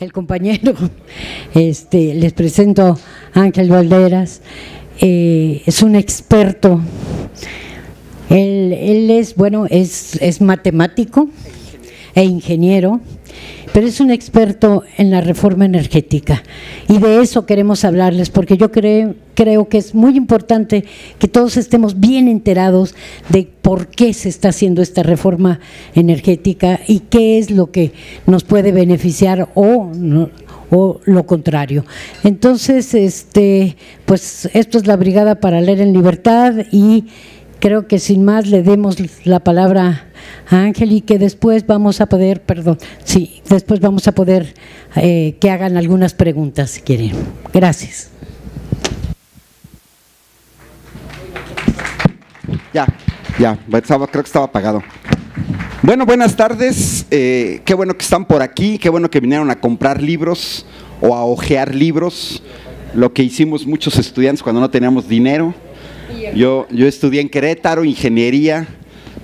el compañero, este, les presento Ángel Valderas, eh, es un experto, él, él es, bueno, es, es matemático e ingeniero, pero es un experto en la reforma energética y de eso queremos hablarles porque yo creo, que es muy importante que todos estemos bien enterados de por qué se está haciendo esta reforma energética y qué es lo que nos puede beneficiar o o lo contrario. Entonces, este, pues esto es la Brigada para Leer en Libertad y creo que sin más le demos la palabra a Ángel y que después vamos a poder, perdón, sí, después vamos a poder eh, que hagan algunas preguntas si quieren. Gracias. Ya, ya, creo que estaba apagado. Bueno, buenas tardes. Eh, qué bueno que están por aquí, qué bueno que vinieron a comprar libros o a ojear libros, lo que hicimos muchos estudiantes cuando no teníamos dinero. Yo, yo estudié en Querétaro, ingeniería,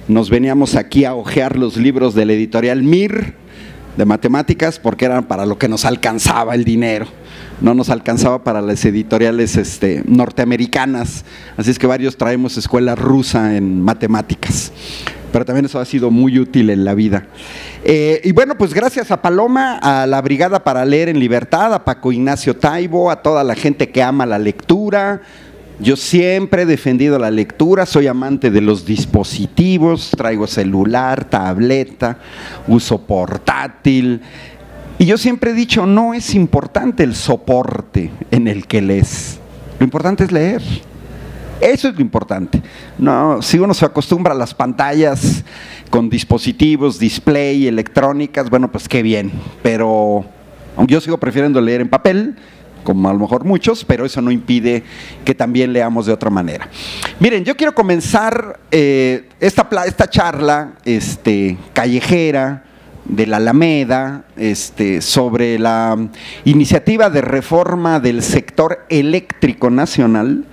nos veníamos aquí a hojear los libros de la editorial MIR de matemáticas porque eran para lo que nos alcanzaba el dinero. No nos alcanzaba para las editoriales este, norteamericanas, así es que varios traemos escuela rusa en matemáticas pero también eso ha sido muy útil en la vida. Eh, y bueno, pues gracias a Paloma, a la Brigada para Leer en Libertad, a Paco Ignacio Taibo, a toda la gente que ama la lectura, yo siempre he defendido la lectura, soy amante de los dispositivos, traigo celular, tableta, uso portátil. Y yo siempre he dicho, no es importante el soporte en el que lees, lo importante es leer. Eso es lo importante. No, si uno se acostumbra a las pantallas con dispositivos, display, electrónicas, bueno, pues qué bien. Pero yo sigo prefiriendo leer en papel como a lo mejor muchos, pero eso no impide que también leamos de otra manera. Miren, yo quiero comenzar eh, esta, esta charla este, callejera de la Alameda este, sobre la iniciativa de reforma del sector eléctrico nacional,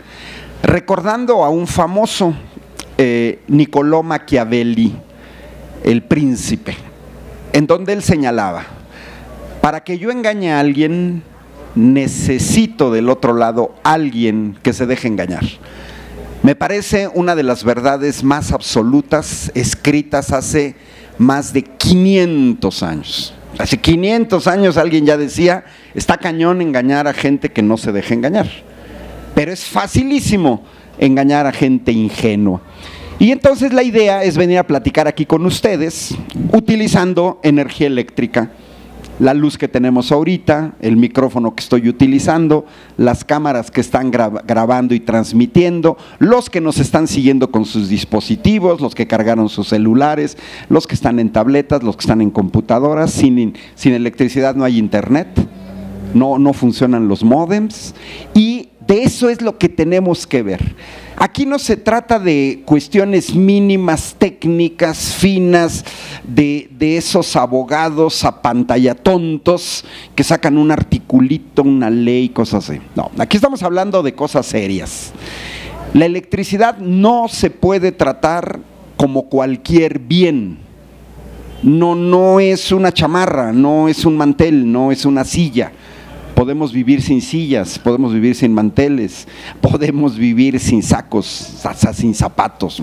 recordando a un famoso eh, Niccolò Machiavelli, el príncipe, en donde él señalaba, para que yo engañe a alguien, necesito del otro lado alguien que se deje engañar. Me parece una de las verdades más absolutas escritas hace más de 500 años. Hace 500 años alguien ya decía, está cañón engañar a gente que no se deja engañar. Pero es facilísimo engañar a gente ingenua. Y entonces la idea es venir a platicar aquí con ustedes utilizando energía eléctrica la luz que tenemos ahorita, el micrófono que estoy utilizando, las cámaras que están grabando y transmitiendo, los que nos están siguiendo con sus dispositivos, los que cargaron sus celulares, los que están en tabletas, los que están en computadoras, sin, sin electricidad no hay internet, no, no funcionan los modems y de eso es lo que tenemos que ver. Aquí no se trata de cuestiones mínimas, técnicas, finas, de, esos abogados a pantalla tontos que sacan un articulito, una ley, cosas así. No, aquí estamos hablando de cosas serias. La electricidad no se puede tratar como cualquier bien. No, no es una chamarra, no es un mantel, no es una silla podemos vivir sin sillas, podemos vivir sin manteles, podemos vivir sin sacos, sin zapatos.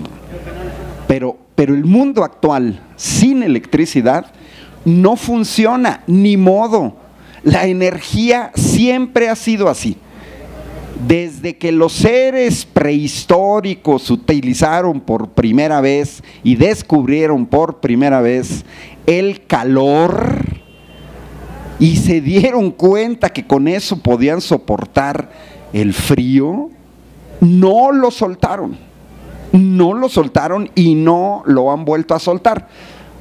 Pero, pero el mundo actual sin electricidad no funciona, ni modo. La energía siempre ha sido así. Desde que los seres prehistóricos utilizaron por primera vez y descubrieron por primera vez el calor, y se dieron cuenta que con eso podían soportar el frío, no lo soltaron. No lo soltaron y no lo han vuelto a soltar.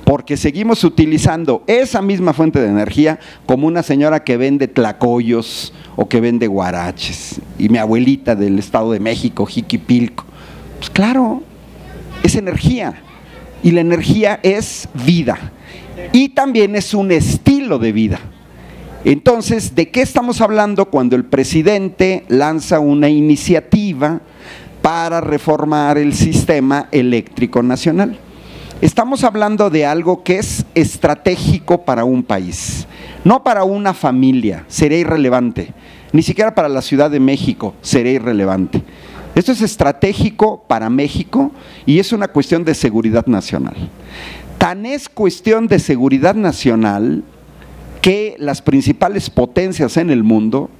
Porque seguimos utilizando esa misma fuente de energía como una señora que vende tlacoyos o que vende guaraches. Y mi abuelita del Estado de México, Jiquipilco. Pues claro, es energía. Y la energía es vida. Y también es un estilo de vida. Entonces, ¿de qué estamos hablando cuando el presidente lanza una iniciativa para reformar el sistema eléctrico nacional? Estamos hablando de algo que es estratégico para un país, no para una familia, sería irrelevante, ni siquiera para la Ciudad de México sería irrelevante. Esto es estratégico para México y es una cuestión de seguridad nacional. Tan es cuestión de seguridad nacional que las principales potencias en el mundo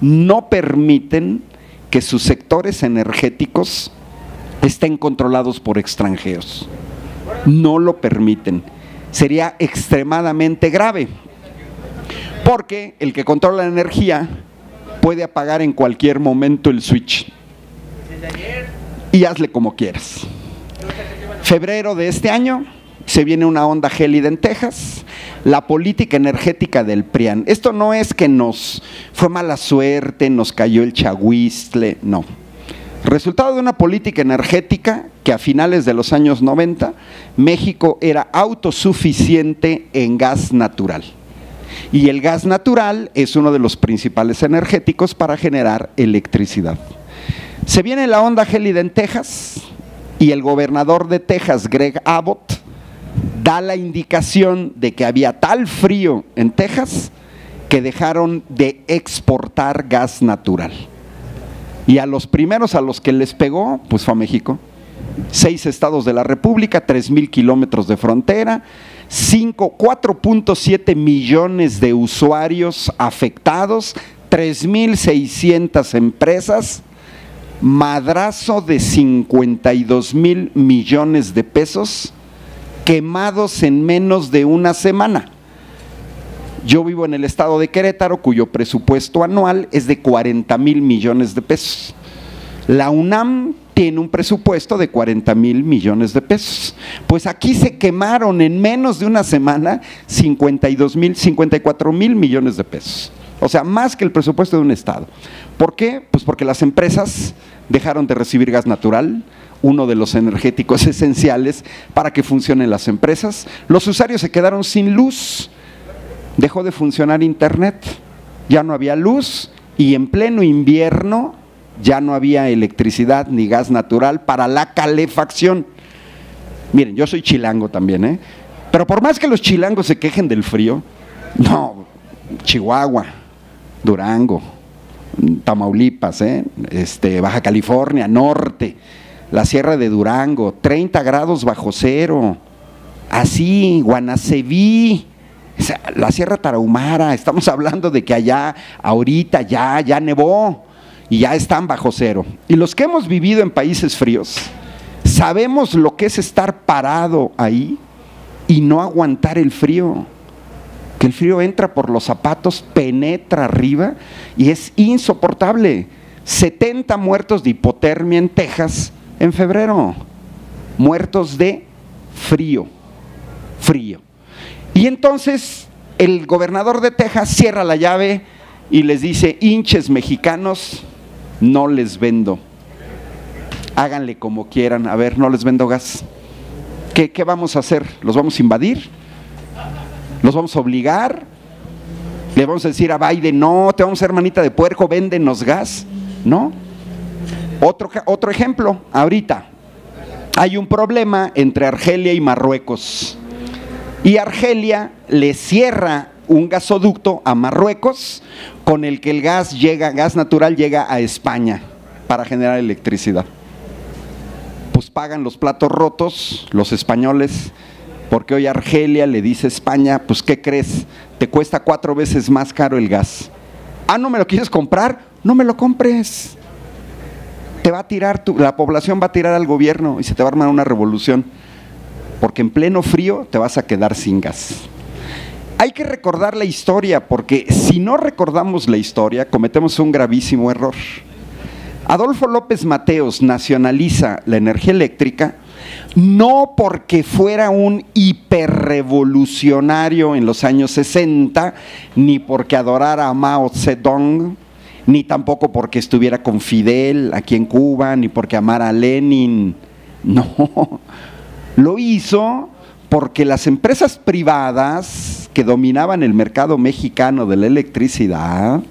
no permiten que sus sectores energéticos estén controlados por extranjeros no lo permiten. Sería extremadamente grave, porque el que controla la energía puede apagar en cualquier momento el switch. Y hazle como quieras. Febrero de este año se viene una onda gélida en Texas, la política energética del PRIAN. Esto no es que nos fue mala suerte, nos cayó el chahuistle, no. Resultado de una política energética que a finales de los años 90 México era autosuficiente en gas natural. Y el gas natural es uno de los principales energéticos para generar electricidad. Se viene la onda gélida en Texas y el gobernador de Texas, Greg Abbott, da la indicación de que había tal frío en Texas que dejaron de exportar gas natural. Y a los primeros a los que les pegó, pues fue a México. Seis estados de la República, tres mil kilómetros de frontera, 4.7 millones de usuarios afectados, 3.600 empresas, madrazo de 52 mil millones de pesos quemados en menos de una semana. Yo vivo en el estado de Querétaro, cuyo presupuesto anual es de 40 mil millones de pesos. La UNAM tiene un presupuesto de 40 mil millones de pesos. Pues aquí se quemaron en menos de una semana 52 mil, 54 mil millones de pesos. O sea, más que el presupuesto de un estado. ¿Por qué? Pues porque las empresas dejaron de recibir gas natural, uno de los energéticos esenciales para que funcionen las empresas. Los usuarios se quedaron sin luz dejó de funcionar Internet, ya no había luz y en pleno invierno ya no había electricidad ni gas natural para la calefacción. Miren, yo soy chilango también, ¿eh? Pero por más que los chilangos se quejen del frío, no, Chihuahua, Durango, Tamaulipas, ¿eh? este, Baja California, Norte, la Sierra de Durango, 30 grados bajo cero, así, Guanaceví, la Sierra Tarahumara, estamos hablando de que allá ahorita ya, ya nevó y ya están bajo cero. Y los que hemos vivido en países fríos, sabemos lo que es estar parado ahí y no aguantar el frío. Que el frío entra por los zapatos, penetra arriba y es insoportable. 70 muertos de hipotermia en Texas en febrero. Muertos de frío. Frío. Y entonces el gobernador de Texas cierra la llave y les dice, hinches mexicanos, no les vendo. Háganle como quieran, a ver, no les vendo gas. ¿Qué, qué vamos a hacer? ¿Los vamos a invadir? ¿Los vamos a obligar? ¿Le vamos a decir a Biden, no, te vamos a hacer manita de puerco, véndenos gas? ¿No? Otro, otro ejemplo, ahorita hay un problema entre Argelia y Marruecos y Argelia le cierra un gasoducto a Marruecos con el que el gas llega, gas natural llega a España para generar electricidad. Pues pagan los platos rotos los españoles, porque hoy Argelia le dice a España, pues ¿qué crees? Te cuesta cuatro veces más caro el gas. Ah, ¿no me lo quieres comprar? No me lo compres. Te va a tirar, la población va a tirar al gobierno y se te va a armar una revolución porque en pleno frío te vas a quedar sin gas. Hay que recordar la historia, porque si no recordamos la historia, cometemos un gravísimo error. Adolfo López Mateos nacionaliza la energía eléctrica no porque fuera un hiperrevolucionario en los años 60, ni porque adorara a Mao Zedong, ni tampoco porque estuviera con Fidel aquí en Cuba, ni porque amara a Lenin. No, lo hizo porque las empresas privadas que dominaban el mercado mexicano de la electricidad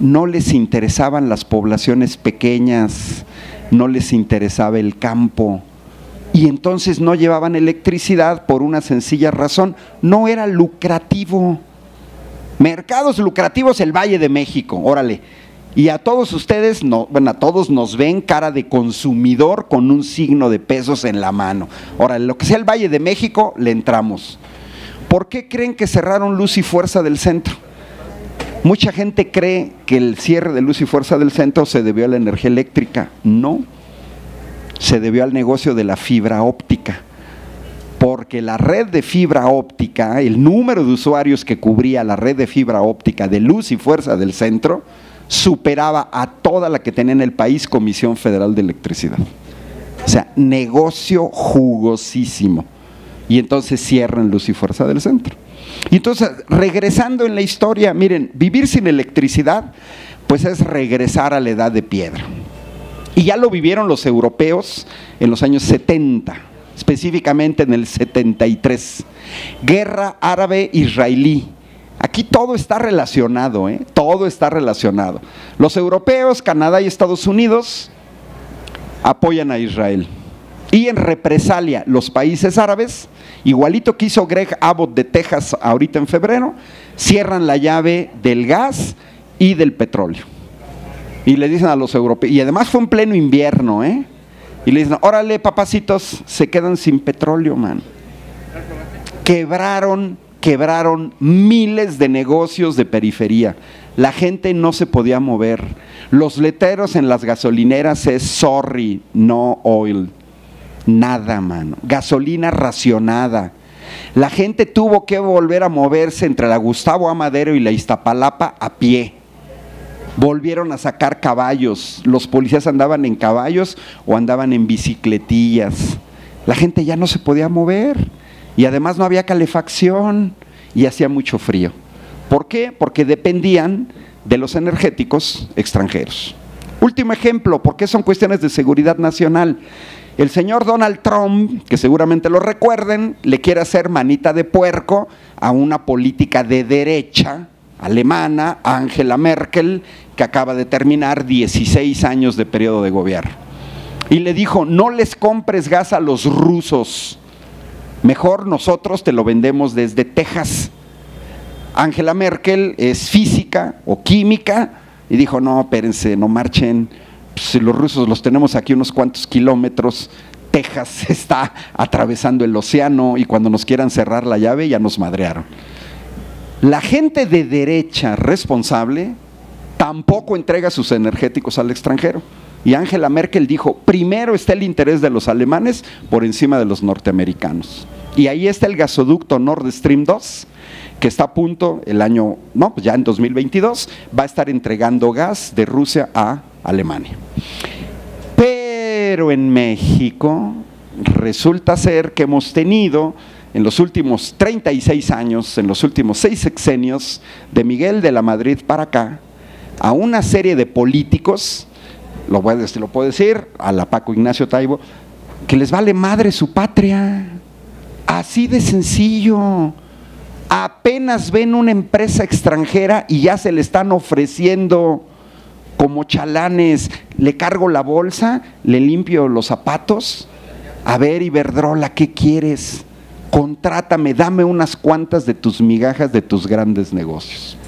no les interesaban las poblaciones pequeñas, no les interesaba el campo Y entonces no llevaban electricidad por una sencilla razón, no era lucrativo. Mercados lucrativos el Valle de México, órale. Y a todos ustedes, no, bueno, a todos nos ven cara de consumidor con un signo de pesos en la mano. Órale, lo que sea el Valle de México, le entramos. ¿Por qué creen que cerraron Luz y Fuerza del Centro? Mucha gente cree que el cierre de Luz y Fuerza del Centro se debió a la energía eléctrica. No, se debió al negocio de la fibra óptica porque la red de fibra óptica, el número de usuarios que cubría la red de fibra óptica de luz y fuerza del centro, superaba a toda la que tenía en el país Comisión Federal de Electricidad. O sea, negocio jugosísimo. Y entonces cierran luz y fuerza del centro. Y entonces, regresando en la historia, miren, vivir sin electricidad, pues es regresar a la edad de piedra. Y ya lo vivieron los europeos en los años 70 específicamente en el 73. Guerra árabe-israelí. Aquí todo está relacionado, ¿eh? todo está relacionado. Los europeos, Canadá y Estados Unidos apoyan a Israel. Y en represalia, los países árabes, igualito que hizo Greg Abbott de Texas ahorita en febrero, cierran la llave del gas y del petróleo. Y le dicen a los europeos, y además fue en pleno invierno, ¿eh? Y le dicen, órale, papacitos, se quedan sin petróleo, man. Quebraron, quebraron miles de negocios de periferia. La gente no se podía mover. Los letreros en las gasolineras es sorry, no oil. Nada, mano. Gasolina racionada. La gente tuvo que volver a moverse entre la Gustavo Amadero y la Iztapalapa a pie volvieron a sacar caballos. Los policías andaban en caballos o andaban en bicicletillas. La gente ya no se podía mover y además no había calefacción y hacía mucho frío. ¿Por qué? Porque dependían de los energéticos extranjeros. Último ejemplo, porque son cuestiones de seguridad nacional. El señor Donald Trump, que seguramente lo recuerden, le quiere hacer manita de puerco a una política de derecha alemana, Angela Merkel, que acaba de terminar 16 años de periodo de gobierno. Y le dijo, no les compres gas a los rusos, mejor nosotros te lo vendemos desde Texas. Angela Merkel es física o química y dijo, no, espérense, no marchen, si los rusos los tenemos aquí unos cuantos kilómetros, Texas está atravesando el océano y cuando nos quieran cerrar la llave ya nos madrearon. La gente de derecha responsable tampoco entrega sus energéticos al extranjero. Y Angela Merkel dijo, primero está el interés de los alemanes por encima de los norteamericanos. Y ahí está el gasoducto Nord Stream 2, que está a punto el año, no, pues ya en 2022, va a estar entregando gas de Rusia a Alemania. Pero en México resulta ser que hemos tenido en los últimos 36 años, en los últimos seis sexenios, de Miguel de la Madrid para acá, a una serie de políticos, lo, lo puedo decir, a la Paco Ignacio Taibo, que les vale madre su patria. Así de sencillo. Apenas ven una empresa extranjera y ya se le están ofreciendo como chalanes, le cargo la bolsa, le limpio los zapatos. A ver, Iberdrola, ¿qué quieres? Contrátame, dame unas cuantas de tus migajas de tus grandes negocios.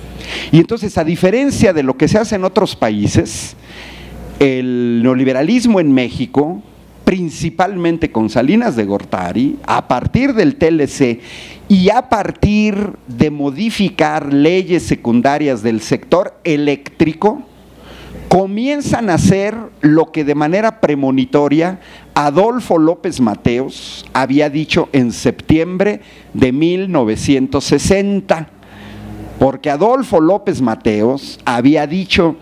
Y entonces, a diferencia de lo que se hace en otros países, el neoliberalismo en México, principalmente con Salinas de Gortari, a partir del TLC y a partir de modificar leyes secundarias del sector eléctrico, comienzan a hacer lo que de manera premonitoria Adolfo López Mateos había dicho en septiembre de 1960 porque Adolfo López Mateos había dicho,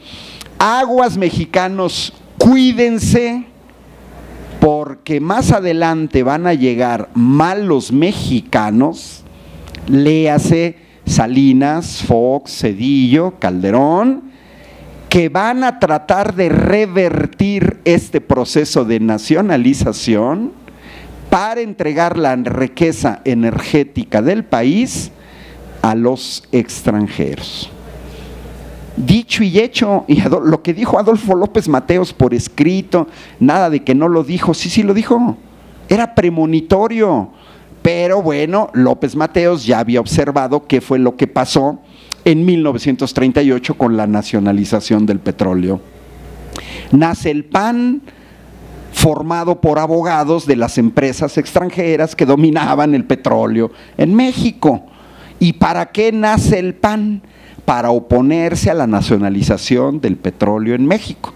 aguas mexicanos, cuídense, porque más adelante van a llegar malos mexicanos, léase Salinas, Fox, Cedillo, Calderón, que van a tratar de revertir este proceso de nacionalización para entregar la riqueza energética del país a los extranjeros. Dicho y hecho, y lo que dijo Adolfo López Mateos por escrito, nada de que no lo dijo, sí, sí lo dijo. era premonitorio. Pero bueno, López Mateos ya había observado qué fue lo que pasó en 1938 con la nacionalización del petróleo. Nace el PAN, formado por abogados de las empresas extranjeras que dominaban el petróleo en México. ¿Y para qué nace el PAN? Para oponerse a la nacionalización del petróleo en México.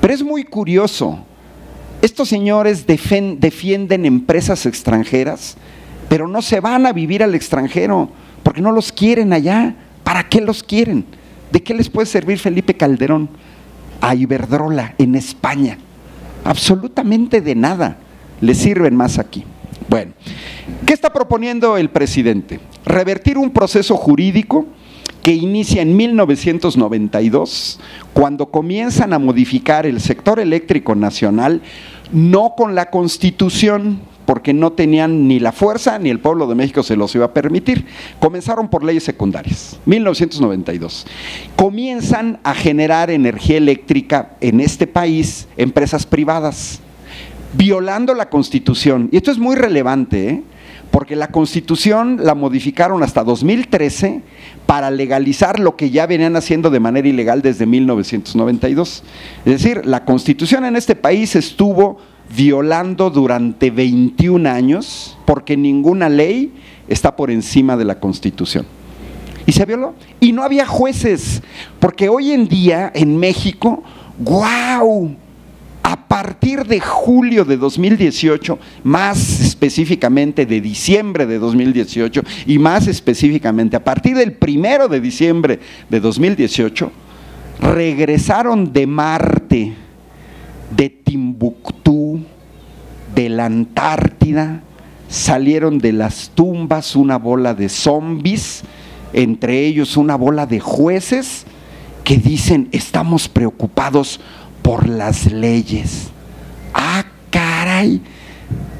Pero es muy curioso, estos señores defienden empresas extranjeras, pero no se van a vivir al extranjero, porque no los quieren allá. ¿Para qué los quieren? ¿De qué les puede servir Felipe Calderón a Iberdrola en España? Absolutamente de nada. Le sirven más aquí. Bueno, ¿qué está proponiendo el presidente? Revertir un proceso jurídico que inicia en 1992, cuando comienzan a modificar el sector eléctrico nacional, no con la constitución, porque no tenían ni la fuerza ni el pueblo de México se los iba a permitir. Comenzaron por leyes secundarias, 1992. Comienzan a generar energía eléctrica en este país empresas privadas, violando la constitución. Y esto es muy relevante, ¿eh? Porque la constitución la modificaron hasta 2013 para legalizar lo que ya venían haciendo de manera ilegal desde 1992. Es decir, la constitución en este país estuvo violando durante 21 años porque ninguna ley está por encima de la Constitución. Y se violó. Y no había jueces, porque hoy en día en México, ¡guau! A partir de julio de 2018, más específicamente de diciembre de 2018 y más específicamente a partir del primero de diciembre de 2018, regresaron de Marte de Timbuktu, de la Antártida, salieron de las tumbas una bola de zombies, entre ellos una bola de jueces que dicen, estamos preocupados por las leyes. Ah, caray,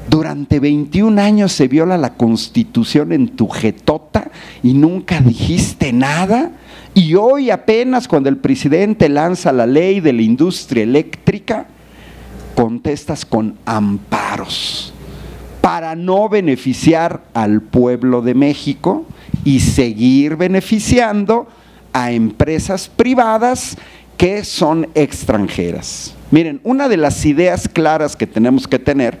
durante 21 años se viola la constitución en tu jetota y nunca dijiste nada. Y hoy apenas cuando el presidente lanza la ley de la industria eléctrica, contestas con amparos para no beneficiar al pueblo de México y seguir beneficiando a empresas privadas que son extranjeras. Miren, una de las ideas claras que tenemos que tener,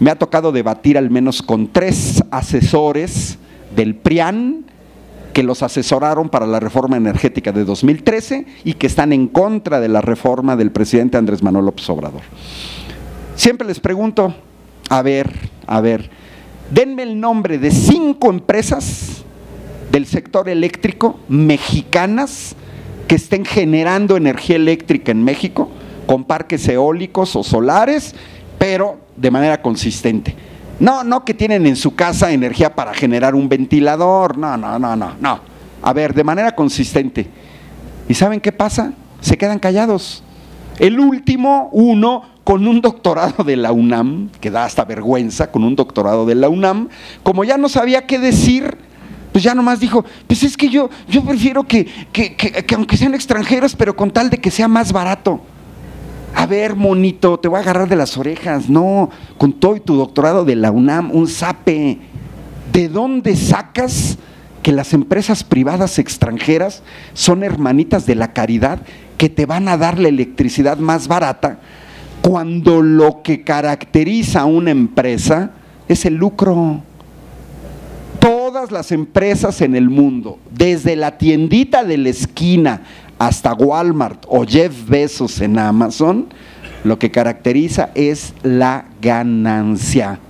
me ha tocado debatir al menos con tres asesores del PRIAN, que los asesoraron para la reforma energética de 2013 y que están en contra de la reforma del presidente Andrés Manuel López Obrador. Siempre les pregunto, a ver, a ver, denme el nombre de cinco empresas del sector eléctrico mexicanas que estén generando energía eléctrica en México con parques eólicos o solares, pero de manera consistente. No, no que tienen en su casa energía para generar un ventilador, no, no, no, no, no. A ver, de manera consistente. ¿Y saben qué pasa? Se quedan callados. El último, uno, con un doctorado de la UNAM, que da hasta vergüenza, con un doctorado de la UNAM, como ya no sabía qué decir, pues ya nomás dijo, pues es que yo, yo prefiero que, que, que aunque sean extranjeros, pero con tal de que sea más barato a ver, monito, te voy a agarrar de las orejas. No, con todo y tu doctorado de la UNAM, un sape. ¿De dónde sacas que las empresas privadas extranjeras son hermanitas de la caridad que te van a dar la electricidad más barata cuando lo que caracteriza a una empresa es el lucro? Todas las empresas en el mundo, desde la tiendita de la esquina hasta Walmart o Jeff Bezos en Amazon, lo que caracteriza es la ganancia.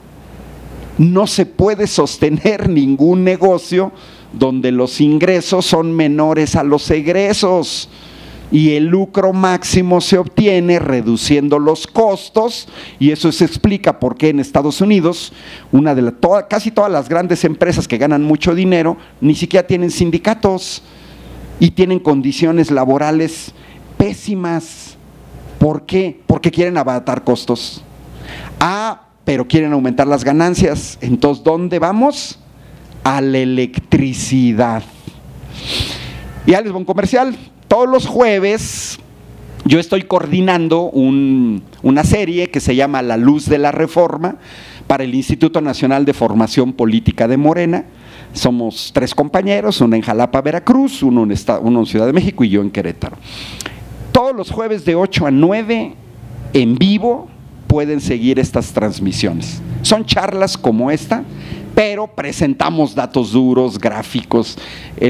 No se puede sostener ningún negocio donde los ingresos son menores a los egresos y el lucro máximo se obtiene reduciendo los costos y eso se explica por qué en Estados Unidos una de casi todas las grandes empresas que ganan mucho dinero ni siquiera tienen sindicatos y tienen condiciones laborales pésimas. ¿Por qué? Porque quieren abaratar costos. Ah, pero quieren aumentar las ganancias. Entonces, ¿dónde vamos? A la electricidad. Y a un comercial. Todos los jueves yo estoy coordinando una serie que se llama La Luz de la Reforma para el Instituto Nacional de Formación Política de Morena. Somos tres compañeros, uno en Jalapa, Veracruz, uno en, uno en Ciudad de México y yo en Querétaro. Todos los jueves de 8 a 9 en vivo pueden seguir estas transmisiones. Son charlas como esta, pero presentamos datos duros, gráficos.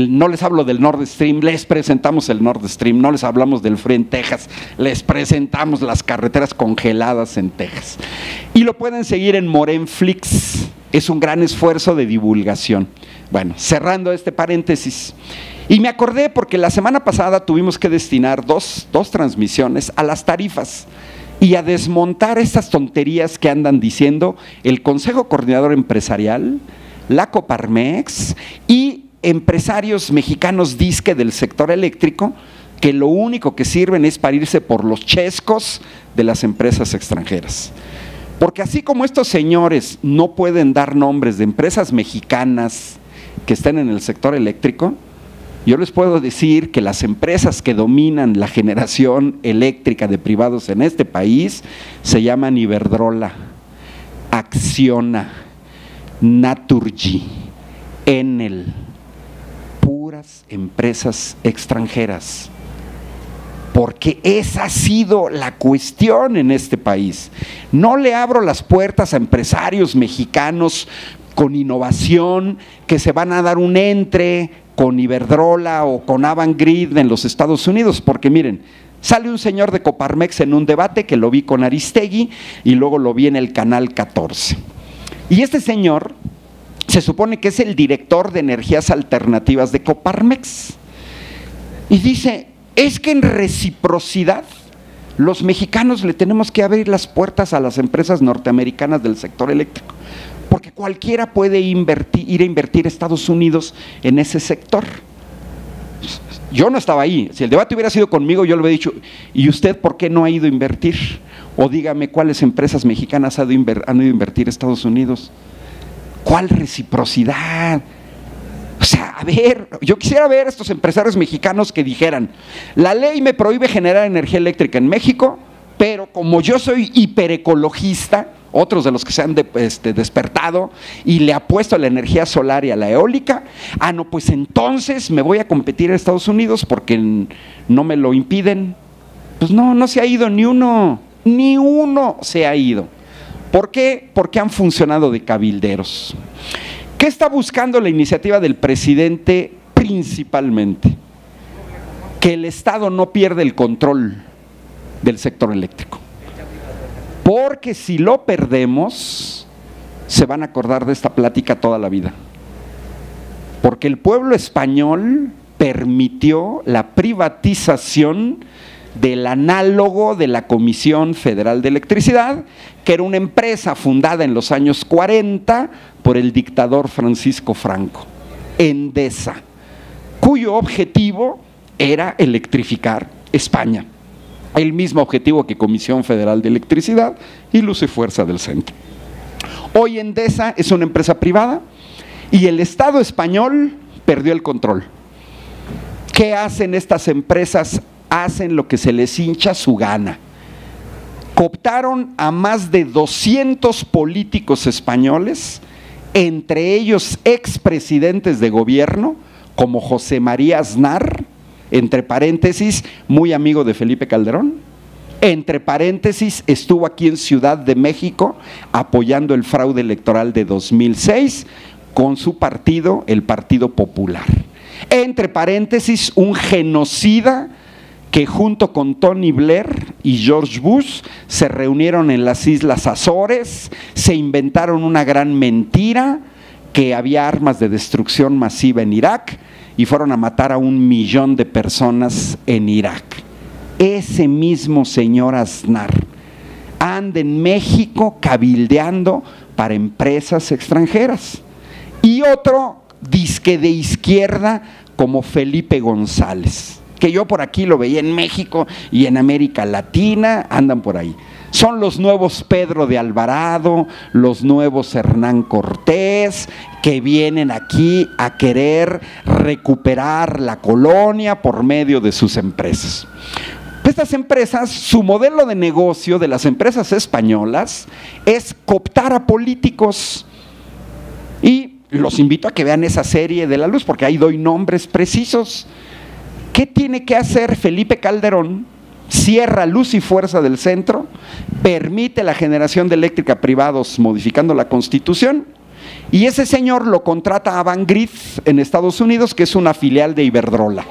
no les hablo del Nord Stream, les presentamos el Nord Stream, no les hablamos del frío en Texas, les presentamos las carreteras congeladas en Texas. Y lo pueden seguir en Morenflix, es un gran esfuerzo de divulgación. Bueno, cerrando este paréntesis. Y me acordé porque la semana pasada tuvimos que destinar dos, dos transmisiones a las tarifas y a desmontar estas tonterías que andan diciendo el Consejo Coordinador Empresarial, la Coparmex y empresarios mexicanos disque del sector eléctrico que lo único que sirven es para irse por los chescos de las empresas extranjeras. Porque así como estos señores no pueden dar nombres de empresas mexicanas que estén en el sector eléctrico, yo les puedo decir que las empresas que dominan la generación eléctrica de privados en este país se llaman Iberdrola, Acciona, Naturgy, Enel, puras empresas extranjeras. Porque esa ha sido la cuestión en este país. No le abro las puertas a empresarios mexicanos con innovación que se van a dar un entre con Iberdrola o con Avangrid en los Estados Unidos, porque miren, sale un señor de Coparmex en un debate que lo vi con Aristegui y luego lo vi en el canal 14. Y este señor se supone que es el director de energías alternativas de Coparmex. Y dice, es que en reciprocidad los mexicanos le tenemos que abrir las puertas a las empresas norteamericanas del sector eléctrico porque cualquiera puede invertir, ir a invertir a Estados Unidos en ese sector. Yo no estaba ahí. Si el debate hubiera sido conmigo, yo le hubiera dicho, ¿y usted por qué no ha ido a invertir? O dígame cuáles empresas mexicanas han ido a invertir a Estados Unidos. ¿Cuál reciprocidad? O sea, a ver, yo quisiera ver a estos empresarios mexicanos que dijeran, la ley me prohíbe generar energía eléctrica en México, pero como yo soy hiperecologista, otros de los que se han este, despertado y le apuesto a la energía solar y a la eólica, ah, no, pues entonces me voy a competir en Estados Unidos porque no me lo impiden. Pues no, no se ha ido ni uno, ni uno se ha ido. ¿Por qué? Porque han funcionado de cabilderos. ¿Qué está buscando la iniciativa del presidente principalmente? Que el Estado no pierda el control del sector eléctrico. Porque si lo perdemos, se van a acordar de esta plática toda la vida. Porque el pueblo español permitió la privatización del análogo de la Comisión Federal de Electricidad, que era una empresa fundada en los años 40 por el dictador Francisco Franco, Endesa, cuyo objetivo era electrificar España el mismo objetivo que Comisión Federal de Electricidad y Luz y Fuerza del Centro. Hoy Endesa es una empresa privada y el Estado español perdió el control. ¿Qué hacen estas empresas? Hacen lo que se les hincha su gana. Cooptaron a más de 200 políticos españoles, entre ellos expresidentes de gobierno, como José María Aznar, entre paréntesis, muy amigo de Felipe Calderón. Entre paréntesis, estuvo aquí en Ciudad de México apoyando el fraude electoral de 2006 con su partido, el Partido Popular. Entre paréntesis, un genocida que junto con Tony Blair y George Bush se reunieron en las Islas Azores, se inventaron una gran mentira, que había armas de destrucción masiva en Irak, y fueron a matar a un millón de personas en Irak. Ese mismo señor Aznar anda en México cabildeando para empresas extranjeras. Y otro disque de izquierda como Felipe González, que yo por aquí lo veía en México y en América Latina, andan por ahí. Son los nuevos Pedro de Alvarado, los nuevos Hernán Cortés, que vienen aquí a querer recuperar la colonia por medio de sus empresas. estas empresas, su modelo de negocio de las empresas españolas es cooptar a políticos. Y los invito a que vean esa serie de la luz, porque ahí doy nombres precisos. ¿Qué tiene que hacer Felipe Calderón? Cierra luz y fuerza del centro, permite la generación de eléctrica privados modificando la constitución, y ese señor lo contrata a Van Griff en Estados Unidos, que es una filial de Iberdrola,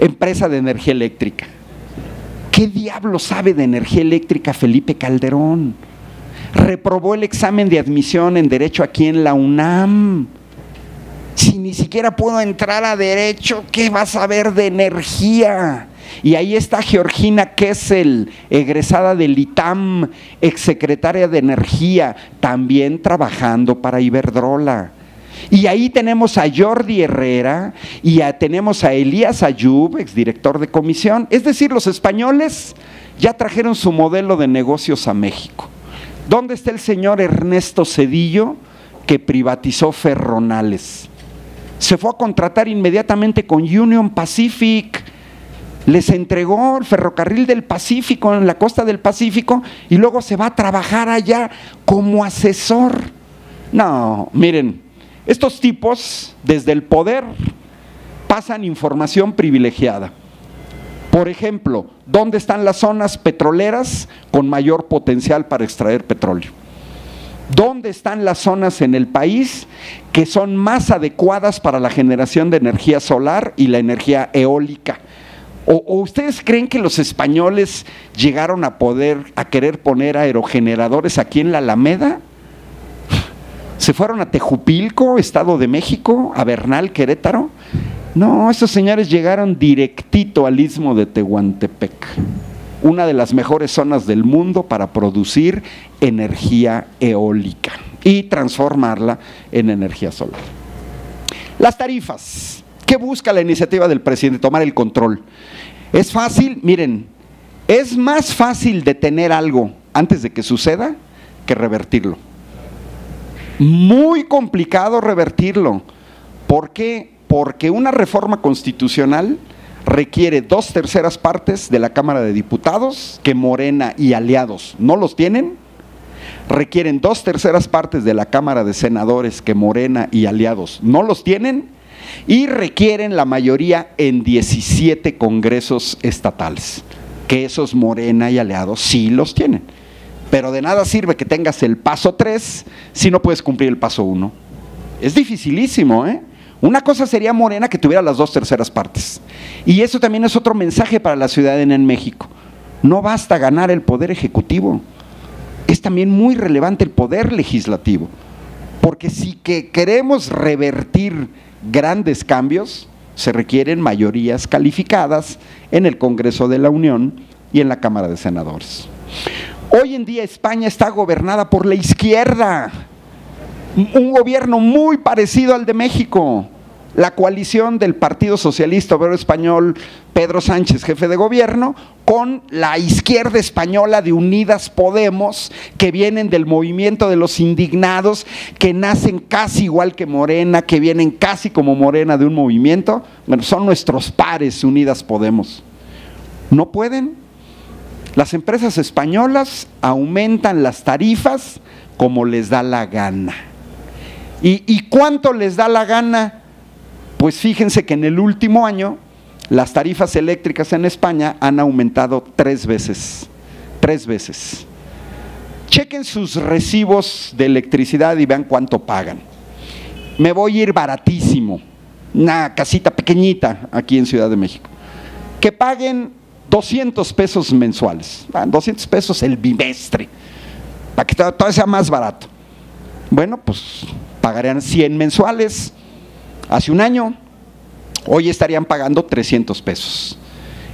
empresa de energía eléctrica. ¿Qué diablo sabe de energía eléctrica Felipe Calderón? Reprobó el examen de admisión en Derecho aquí en la UNAM. Si ni siquiera puedo entrar a Derecho, ¿qué vas a saber de energía? Y ahí está Georgina Kessel, egresada del ITAM, exsecretaria de Energía, también trabajando para Iberdrola. Y ahí tenemos a Jordi Herrera y tenemos a Elías Ayub, exdirector de comisión. Es decir, los españoles ya trajeron su modelo de negocios a México. ¿Dónde está el señor Ernesto Cedillo que privatizó Ferronales? Se fue a contratar inmediatamente con Union Pacific. Les entregó el ferrocarril del Pacífico en la costa del Pacífico y luego se va a trabajar allá como asesor. No, miren, estos tipos, desde el poder, pasan información privilegiada. Por ejemplo, ¿dónde están las zonas petroleras con mayor potencial para extraer petróleo? ¿Dónde están las zonas en el país que son más adecuadas para la generación de energía solar y la energía eólica? ¿O, ustedes creen que los españoles llegaron a poder, a querer poner aerogeneradores aquí en la Alameda? ¿Se fueron a Tejupilco, Estado de México, a Bernal, Querétaro? No, esos señores llegaron directito al istmo de Tehuantepec, una de las mejores zonas del mundo para producir energía eólica y transformarla en energía solar. Las tarifas. ¿Qué busca la iniciativa del presidente? Tomar el control. Es fácil, miren, es más fácil detener algo antes de que suceda que revertirlo muy complicado revertirlo. ¿Por qué? Porque una reforma constitucional requiere dos terceras partes de la Cámara de Diputados, que Morena y aliados no los tienen, requieren dos terceras partes de la Cámara de Senadores, que Morena y aliados no los tienen, y requieren la mayoría en 17 congresos estatales, que esos Morena y aliados sí los tienen. Pero de nada sirve que tengas el paso 3 si no puedes cumplir el paso 1. Es dificilísimo, ¿eh? Una cosa sería Morena que tuviera las dos terceras partes. Y eso también es otro mensaje para la ciudadanía en México. No basta ganar el poder ejecutivo, es también muy relevante el poder legislativo. Porque si que queremos revertir grandes cambios, se requieren mayorías calificadas en el Congreso de la Unión y en la Cámara de Senadores. Hoy en día España está gobernada por la izquierda, un gobierno muy parecido al de México. La coalición del Partido Socialista Obrero Español, Pedro Sánchez, jefe de gobierno, con la izquierda española de Unidas Podemos, que vienen del movimiento de los indignados, que nacen casi igual que Morena, que vienen casi como Morena de un movimiento. Bueno, son nuestros pares Unidas Podemos. No pueden, las empresas españolas aumentan las tarifas como les da la gana. ¿Y, cuánto les da la gana? Pues fíjense que en el último año las tarifas eléctricas en España han aumentado tres veces. Tres veces. Chequen sus recibos de electricidad y vean cuánto pagan. Me voy a ir baratísimo. Una casita pequeñita aquí en Ciudad de México. Que paguen 200 pesos mensuales, 200 pesos el bimestre, para que todo sea más barato. Bueno, pues pagarían 100 mensuales hace un año, hoy estarían pagando 300 pesos.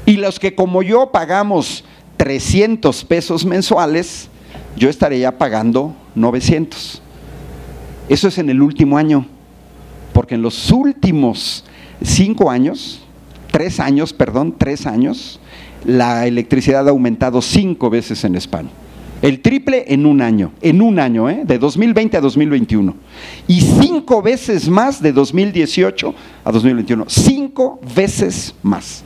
Y los que como yo pagamos 300 pesos mensuales, yo estaría pagando 900. Eso es en el último año, porque en los últimos cinco años, tres años, perdón, tres años, la electricidad ha aumentado cinco veces en España. El triple en un año, en un año, ¿eh? de 2020 a 2021. Y cinco veces más de 2018 a 2021. Cinco veces más.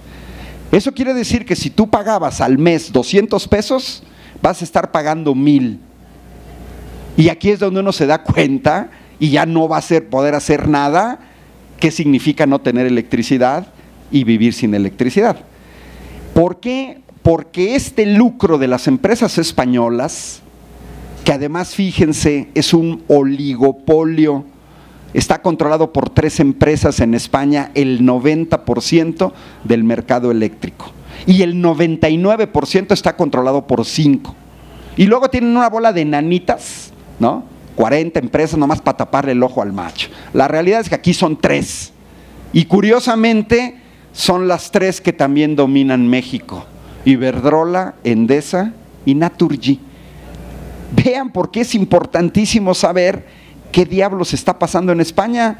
Eso quiere decir que si tú pagabas al mes 200 pesos, vas a estar pagando mil. Y aquí es donde uno se da cuenta y ya no va a ser, poder hacer nada, qué significa no tener electricidad y vivir sin electricidad. ¿Por qué? Porque este lucro de las empresas españolas, que además fíjense es un oligopolio, está controlado por tres empresas en España, el 90% del mercado eléctrico. Y el 99% está controlado por cinco. Y luego tienen una bola de nanitas, ¿no? 40 empresas nomás para taparle el ojo al macho. La realidad es que aquí son tres. Y curiosamente son las tres que también dominan México. Iberdrola, Endesa y Naturgy. Vean por qué es importantísimo saber qué diablos está pasando en España.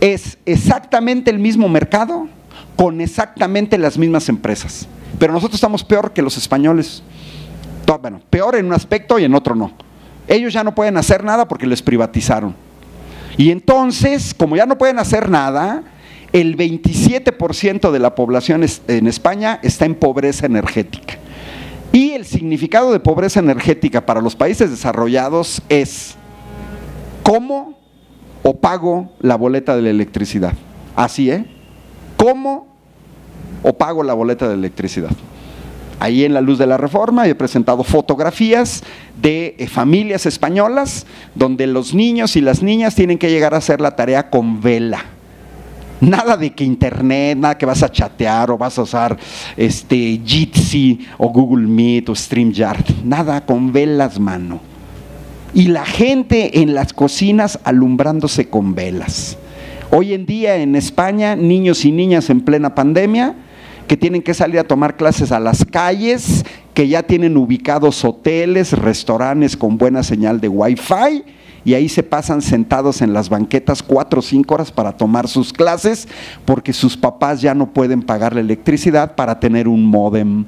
Es exactamente el mismo mercado con exactamente las mismas empresas. Pero nosotros estamos peor que los españoles. Bueno, peor en un aspecto y en otro no. Ellos ya no pueden hacer nada porque les privatizaron. Y entonces, como ya no pueden hacer nada, el 27% de la población en España está en pobreza energética. Y el significado de pobreza energética para los países desarrollados es cómo o pago la boleta de la electricidad. Así, ¿eh? ¿Cómo o pago la boleta de electricidad? Ahí en la luz de la reforma he presentado fotografías de eh, familias españolas donde los niños y las niñas tienen que llegar a hacer la tarea con vela. Nada de que internet, nada que vas a chatear o vas a usar este Jitsi o Google Meet o StreamYard, nada con velas, mano. Y la gente en las cocinas alumbrándose con velas. Hoy en día en España, niños y niñas en plena pandemia que tienen que salir a tomar clases a las calles, que ya tienen ubicados hoteles, restaurantes con buena señal de wifi y ahí se pasan sentados en las banquetas cuatro o cinco horas para tomar sus clases porque sus papás ya no pueden pagar la electricidad para tener un modem.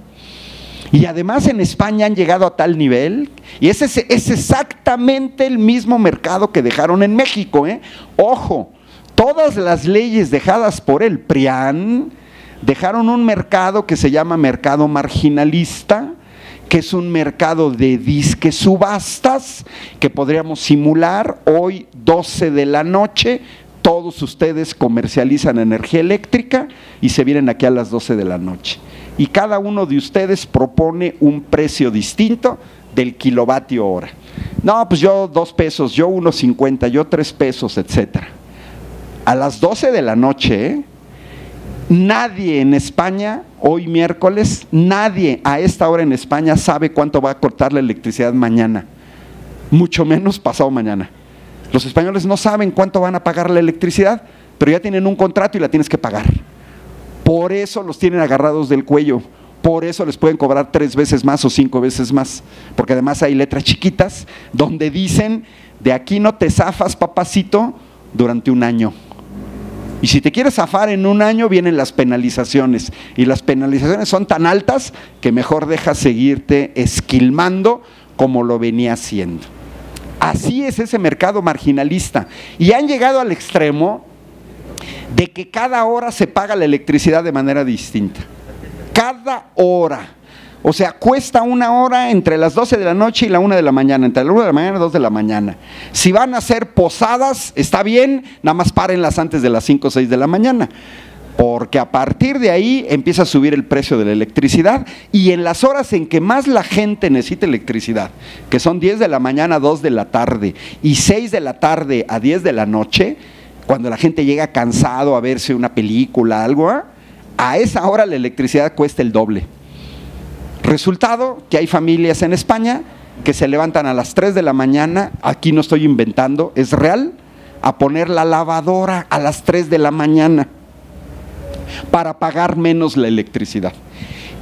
Y además en España han llegado a tal nivel, y ese es, exactamente el mismo mercado que dejaron en México. ¿eh? Ojo, todas las leyes dejadas por el PRIAN, dejaron un mercado que se llama mercado marginalista, que es un mercado de disque subastas que podríamos simular hoy 12 de la noche. Todos ustedes comercializan energía eléctrica y se vienen aquí a las 12 de la noche. Y cada uno de ustedes propone un precio distinto del kilovatio hora. No, pues yo dos pesos, yo unos 50, yo tres pesos, etcétera. A las 12 de la noche, ¿eh? Nadie en España, hoy miércoles, nadie a esta hora en España sabe cuánto va a cortar la electricidad mañana, mucho menos pasado mañana. Los españoles no saben cuánto van a pagar la electricidad, pero ya tienen un contrato y la tienes que pagar. Por eso los tienen agarrados del cuello, por eso les pueden cobrar tres veces más o cinco veces más, porque además hay letras chiquitas donde dicen, de aquí no te zafas, papacito, durante un año. Y si te quieres zafar en un año, vienen las penalizaciones. Y las penalizaciones son tan altas que mejor dejas seguirte esquilmando como lo venía haciendo. Así es ese mercado marginalista. Y han llegado al extremo de que cada hora se paga la electricidad de manera distinta. Cada hora. O sea, cuesta una hora entre las 12 de la noche y la 1 de la mañana, entre la 1 de la mañana y las 2 de la mañana. Si van a hacer posadas, está bien, nada más párenlas antes de las 5 o 6 de la mañana. Porque a partir de ahí empieza a subir el precio de la electricidad y en las horas en que más la gente necesita electricidad, que son 10 de la mañana a 2 de la tarde y 6 de la tarde a 10 de la noche, cuando la gente llega cansado a verse una película, algo, ¿ah? a esa hora la electricidad cuesta el doble. Resultado, que hay familias en España que se levantan a las 3 de la mañana, aquí no estoy inventando, es real, a poner la lavadora a las 3 de la mañana para pagar menos la electricidad.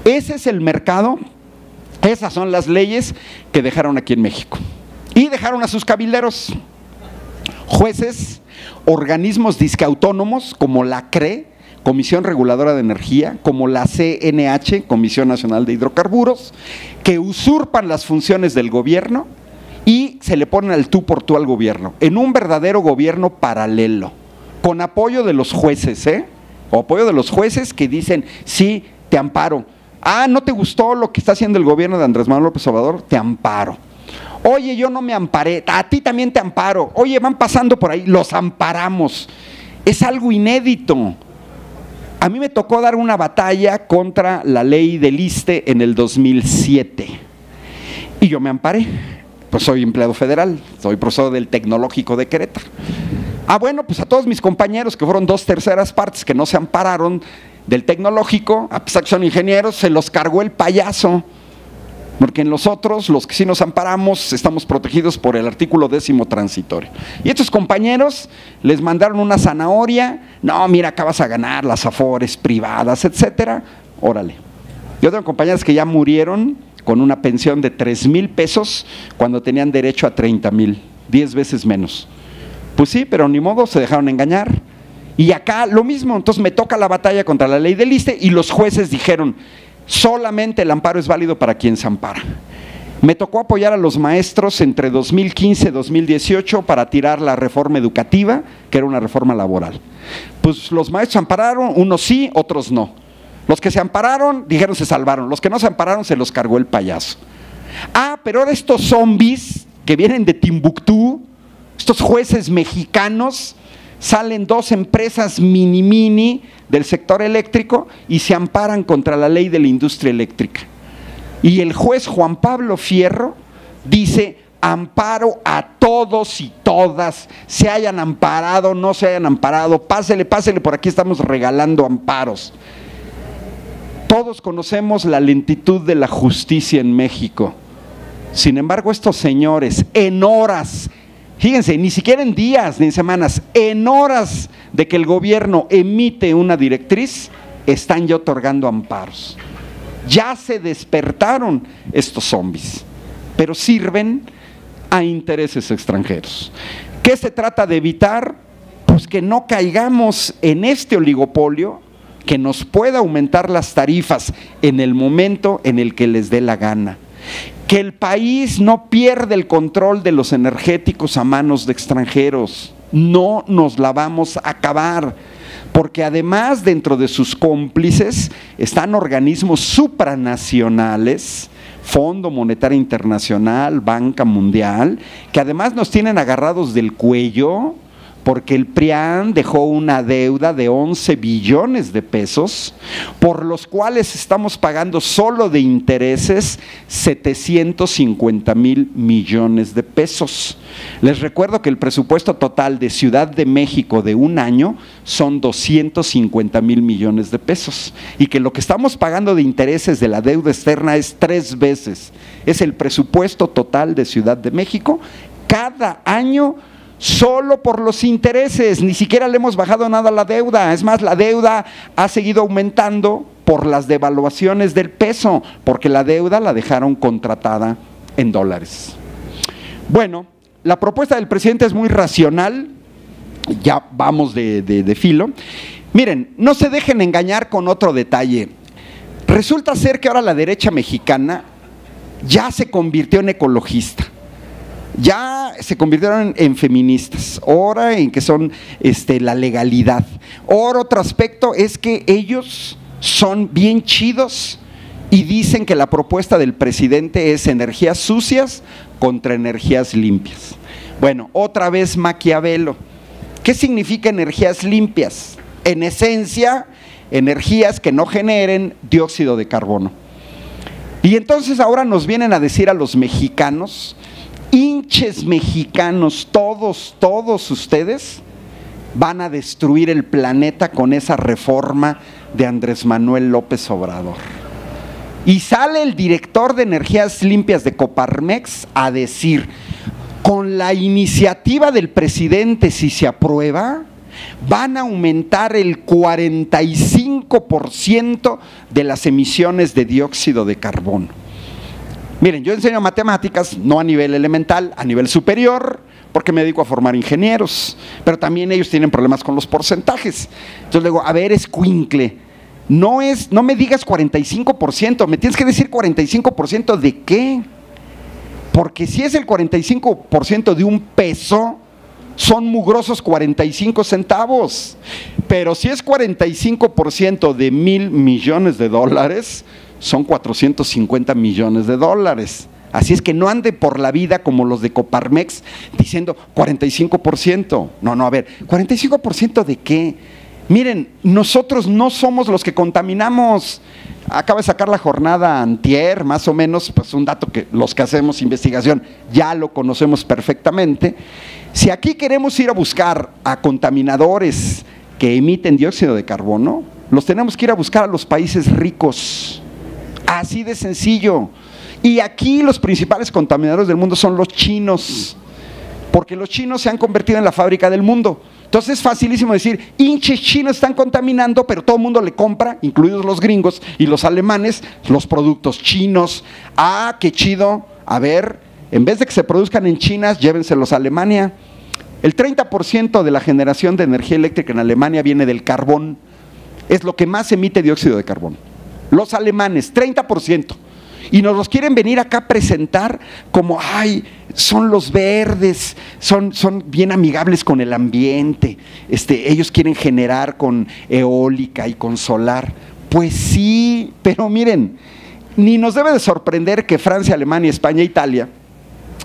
Ese es el mercado, esas son las leyes que dejaron aquí en México. Y dejaron a sus cabilderos, jueces, organismos discautónomos como la CRE, Comisión Reguladora de Energía, como la CNH, Comisión Nacional de Hidrocarburos, que usurpan las funciones del gobierno y se le ponen al tú por tú al gobierno, en un verdadero gobierno paralelo, con apoyo de los jueces, ¿eh? O apoyo de los jueces que dicen, sí, te amparo. Ah, ¿no te gustó lo que está haciendo el gobierno de Andrés Manuel López Obrador? Te amparo. Oye, yo no me amparé, a ti también te amparo. Oye, van pasando por ahí, los amparamos. Es algo inédito. A mí me tocó dar una batalla contra la ley del ISTE en el 2007. Y yo me amparé. Pues soy empleado federal, soy profesor del Tecnológico de Querétaro. Ah, bueno, pues a todos mis compañeros, que fueron dos terceras partes que no se ampararon del Tecnológico, a pesar que son ingenieros, se los cargó el payaso. Porque en los otros, los que sí nos amparamos, estamos protegidos por el artículo décimo transitorio. Y estos compañeros les mandaron una zanahoria, no, mira, acá vas a ganar las afores privadas, etcétera. Órale. Yo tengo compañeros que ya murieron con una pensión de 3 mil pesos cuando tenían derecho a 30 mil, 10 veces menos. Pues sí, pero ni modo, se dejaron engañar. Y acá lo mismo, entonces me toca la batalla contra la ley del ISTE y los jueces dijeron, solamente el amparo es válido para quien se ampara. Me tocó apoyar a los maestros entre 2015 y 2018 para tirar la reforma educativa, que era una reforma laboral. Pues los maestros ampararon, unos sí, otros no. Los que se ampararon dijeron se salvaron, los que no se ampararon se los cargó el payaso. Ah, pero ahora estos zombies que vienen de Timbuktu, estos jueces mexicanos, salen dos empresas mini mini del sector eléctrico y se amparan contra la ley de la industria eléctrica. Y el juez Juan Pablo Fierro dice, amparo a todos y todas, se hayan amparado, no se hayan amparado, pásele, pásele, por aquí estamos regalando amparos. Todos conocemos la lentitud de la justicia en México. Sin embargo, estos señores, en horas, fíjense, ni siquiera en días ni en semanas, en horas de que el gobierno emite una directriz, están ya otorgando amparos. Ya se despertaron estos zombies, pero sirven a intereses extranjeros. ¿Qué se trata de evitar? Pues que no caigamos en este oligopolio que nos pueda aumentar las tarifas en el momento en el que les dé la gana. Que el país no pierda el control de los energéticos a manos de extranjeros. No nos la vamos a acabar. Porque además dentro de sus cómplices están organismos supranacionales, Fondo Monetario Internacional, Banca Mundial, que además nos tienen agarrados del cuello porque el PRIAN dejó una deuda de 11 billones de pesos, por los cuales estamos pagando solo de intereses 750 mil millones de pesos. Les recuerdo que el presupuesto total de Ciudad de México de un año son 250 mil millones de pesos y que lo que estamos pagando de intereses de la deuda externa es tres veces. Es el presupuesto total de Ciudad de México cada año solo por los intereses, ni siquiera le hemos bajado nada a la deuda, es más, la deuda ha seguido aumentando por las devaluaciones del peso, porque la deuda la dejaron contratada en dólares. Bueno, la propuesta del presidente es muy racional, ya vamos de, de filo. Miren, no se dejen engañar con otro detalle. Resulta ser que ahora la derecha mexicana ya se convirtió en ecologista ya se convirtieron en feministas, ahora en que son este, la legalidad. Ahora otro aspecto es que ellos son bien chidos y dicen que la propuesta del presidente es energías sucias contra energías limpias. Bueno, otra vez Maquiavelo. ¿Qué significa energías limpias? En esencia, energías que no generen dióxido de carbono. Y entonces ahora nos vienen a decir a los mexicanos hinches mexicanos, todos, todos ustedes, van a destruir el planeta con esa reforma de Andrés Manuel López Obrador. Y sale el director de energías limpias de Coparmex a decir, con la iniciativa del presidente, si se aprueba, van a aumentar el 45% de las emisiones de dióxido de carbono. Miren, yo enseño matemáticas no a nivel elemental, a nivel superior, porque me dedico a formar ingenieros, pero también ellos tienen problemas con los porcentajes. Entonces le digo, a ver, escuincle, no es, no me digas 45%, me tienes que decir 45% de qué. Porque si es el 45% de un peso, son mugrosos 45 centavos. Pero si es 45% de mil millones de dólares, son 450 millones de dólares. Así es que no ande por la vida como los de Coparmex diciendo 45%. No, no, a ver, ¿45% de qué? Miren, nosotros no somos los que contaminamos. Acaba de sacar la jornada antier, más o menos, pues un dato que los que hacemos investigación ya lo conocemos perfectamente. Si aquí queremos ir a buscar a contaminadores que emiten dióxido de carbono, los tenemos que ir a buscar a los países ricos. Así de sencillo. Y aquí los principales contaminadores del mundo son los chinos, porque los chinos se han convertido en la fábrica del mundo. Entonces es facilísimo decir, hinches chinos están contaminando, pero todo el mundo le compra, incluidos los gringos y los alemanes, los productos chinos. Ah, qué chido. A ver, en vez de que se produzcan en China, llévenselos a Alemania. El 30% de la generación de energía eléctrica en Alemania viene del carbón. Es lo que más emite dióxido de carbono. Los alemanes, 30% y nos los quieren venir acá a presentar como, ay, son los verdes, son, son bien amigables con el ambiente, este, ellos quieren generar con eólica y con solar. Pues sí, pero miren, ni nos debe de sorprender que Francia, Alemania, España e Italia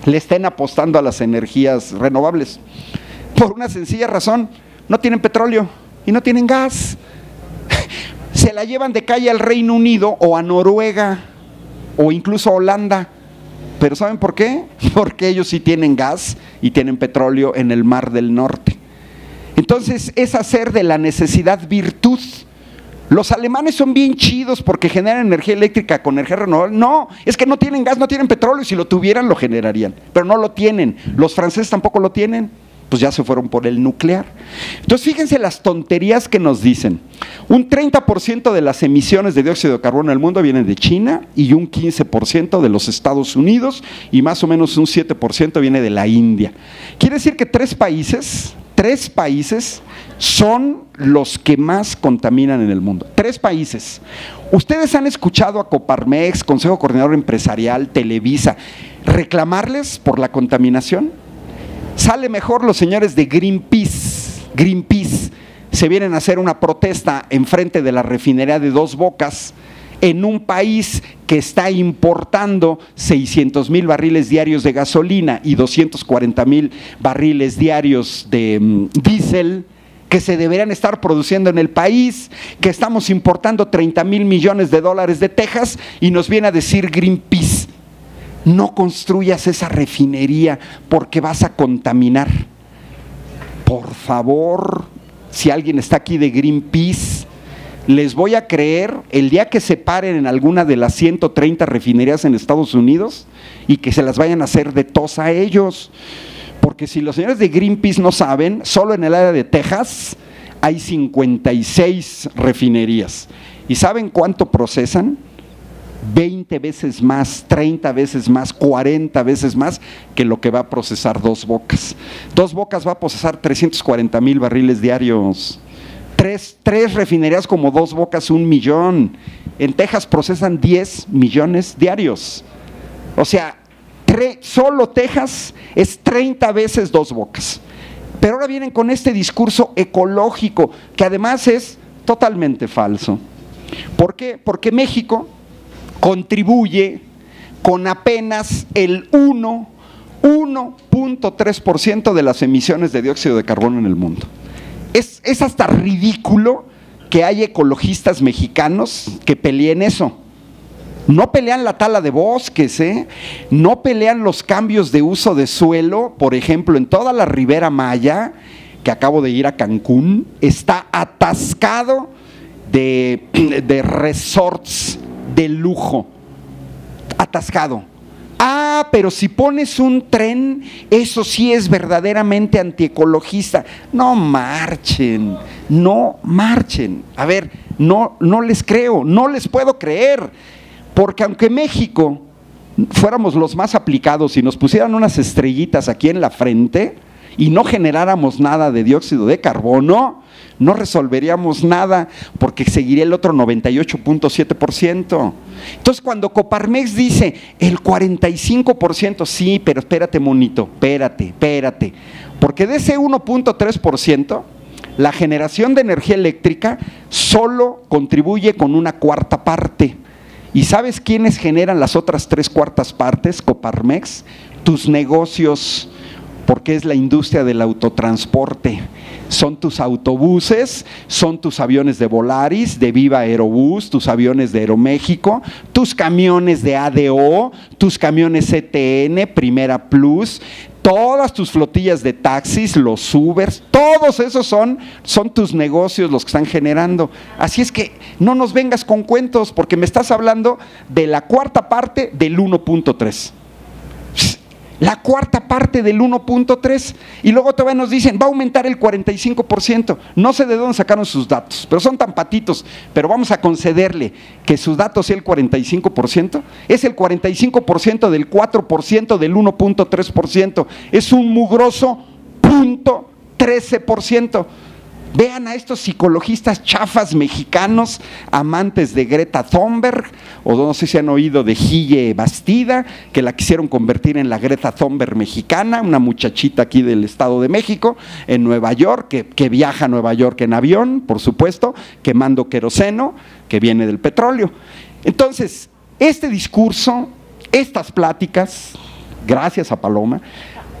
le estén apostando a las energías renovables. Por una sencilla razón, no tienen petróleo y no tienen gas. Se la llevan de calle al Reino Unido o a Noruega o incluso Holanda. Pero ¿saben por qué? Porque ellos sí tienen gas y tienen petróleo en el Mar del Norte. Entonces es hacer de la necesidad virtud. Los alemanes son bien chidos porque generan energía eléctrica con energía renovable. No, es que no tienen gas, no tienen petróleo si lo tuvieran lo generarían, pero no lo tienen. Los franceses tampoco lo tienen pues ya se fueron por el nuclear. Entonces fíjense las tonterías que nos dicen. Un 30% de las emisiones de dióxido de carbono en el mundo vienen de China y un 15% de los Estados Unidos y más o menos un 7% viene de la India. Quiere decir que tres países, tres países son los que más contaminan en el mundo. Tres países. Ustedes han escuchado a Coparmex, Consejo Coordinador Empresarial, Televisa, reclamarles por la contaminación. Sale mejor los señores de Greenpeace. Greenpeace se vienen a hacer una protesta enfrente de la refinería de Dos Bocas en un país que está importando 600 mil barriles diarios de gasolina y 240 mil barriles diarios de mm, diésel que se deberían estar produciendo en el país, que estamos importando 30 mil millones de dólares de Texas y nos viene a decir Greenpeace, no construyas esa refinería porque vas a contaminar. Por favor, si alguien está aquí de Greenpeace, les voy a creer el día que se paren en alguna de las 130 refinerías en Estados Unidos y que se las vayan a hacer de tos a ellos. Porque si los señores de Greenpeace no saben, solo en el área de Texas hay 56 refinerías. ¿Y saben cuánto procesan? 20 veces más, 30 veces más, 40 veces más que lo que va a procesar Dos Bocas. Dos Bocas va a procesar 340 mil barriles diarios. Tres, tres, refinerías como Dos Bocas, un millón. En Texas procesan 10 millones diarios. O sea, solo Texas es 30 veces Dos Bocas. Pero ahora vienen con este discurso ecológico, que además es totalmente falso. ¿Por qué? Porque México contribuye con apenas el 1, 1.3% de las emisiones de dióxido de carbono en el mundo. Es, es hasta ridículo que hay ecologistas mexicanos que peleen eso. No pelean la tala de bosques, ¿eh? no pelean los cambios de uso de suelo, por ejemplo, en toda la Ribera Maya, que acabo de ir a Cancún, está atascado de, de resorts de lujo, atascado. Ah, pero si pones un tren, eso sí es verdaderamente antiecologista. No marchen, no marchen. A ver, no, no les creo, no les puedo creer. Porque aunque México fuéramos los más aplicados y nos pusieran unas estrellitas aquí en la frente, y no generáramos nada de dióxido de carbono, no resolveríamos nada porque seguiría el otro 98.7%. Entonces cuando Coparmex dice el 45%, sí, pero espérate monito, espérate, espérate, porque de ese 1.3%, la generación de energía eléctrica solo contribuye con una cuarta parte. ¿Y sabes quiénes generan las otras tres cuartas partes, Coparmex? Tus negocios, porque es la industria del autotransporte. Son tus autobuses, son tus aviones de Volaris, de Viva Aerobús, tus aviones de Aeroméxico, tus camiones de ADO, tus camiones ETN, Primera Plus, todas tus flotillas de taxis, los Ubers, todos esos son, son tus negocios los que están generando. Así es que no nos vengas con cuentos porque me estás hablando de la cuarta parte del 1.3 la cuarta parte del 1.3 y luego todavía nos dicen va a aumentar el 45%. No sé de dónde sacaron sus datos, pero son tan patitos, pero vamos a concederle que sus datos sea el 45%. Es el 45% del 4% del 1.3%. Es un mugroso punto 13%. Vean a estos psicologistas chafas mexicanos, amantes de Greta Thunberg, o no sé si han oído de Gille Bastida, que la quisieron convertir en la Greta Thunberg mexicana, una muchachita aquí del Estado de México, en Nueva York, que, que viaja a Nueva York en avión, por supuesto, quemando queroseno, que viene del petróleo. Entonces, este discurso, estas pláticas, gracias a Paloma,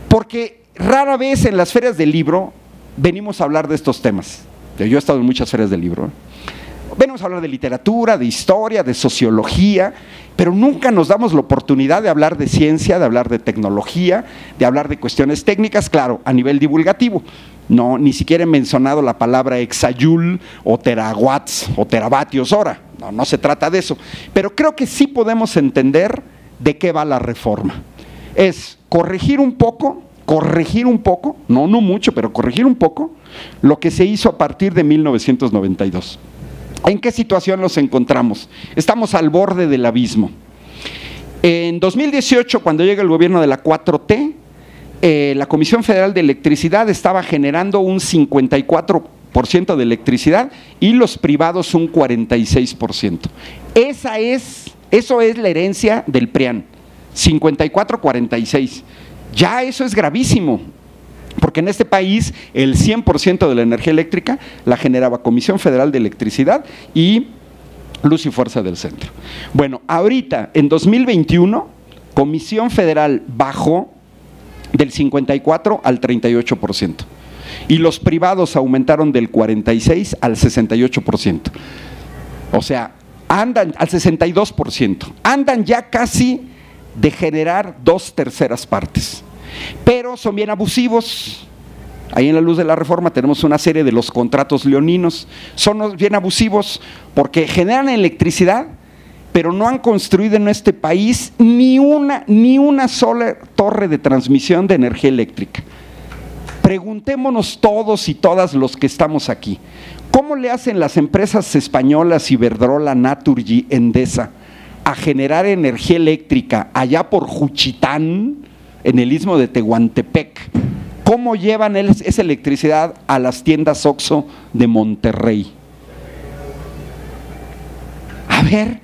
porque rara vez en las ferias del libro venimos a hablar de estos temas. Yo he estado en muchas ferias del libro. Venimos a hablar de literatura, de historia, de sociología, pero nunca nos damos la oportunidad de hablar de ciencia, de hablar de tecnología, de hablar de cuestiones técnicas, claro, a nivel divulgativo. No, ni siquiera he mencionado la palabra exayul o terawatts o teravatios hora. No, no se trata de eso. Pero creo que sí podemos entender de qué va la reforma. Es corregir un poco corregir un poco, no, no mucho, pero corregir un poco lo que se hizo a partir de 1992. ¿En qué situación nos encontramos? Estamos al borde del abismo. En 2018, cuando llega el gobierno de la 4T, eh, la Comisión Federal de Electricidad estaba generando un 54% de electricidad y los privados un 46%. Esa es, eso es la herencia del PRIAN, 54-46. Ya eso es gravísimo, porque en este país el 100% de la energía eléctrica la generaba Comisión Federal de Electricidad y Luz y Fuerza del Centro. Bueno, ahorita, en 2021, Comisión Federal bajó del 54 al 38%. Y los privados aumentaron del 46 al 68%. O sea, andan al 62%. Andan ya casi de generar dos terceras partes. Pero son bien abusivos. Ahí en la luz de la reforma tenemos una serie de los contratos leoninos. Son bien abusivos porque generan electricidad, pero no han construido en este país ni una, ni una sola torre de transmisión de energía eléctrica. Preguntémonos todos y todas los que estamos aquí, ¿cómo le hacen las empresas españolas Iberdrola, Naturgy, Endesa? A generar energía eléctrica allá por Juchitán, en el istmo de Tehuantepec, ¿cómo llevan esa electricidad a las tiendas OXO de Monterrey? A ver,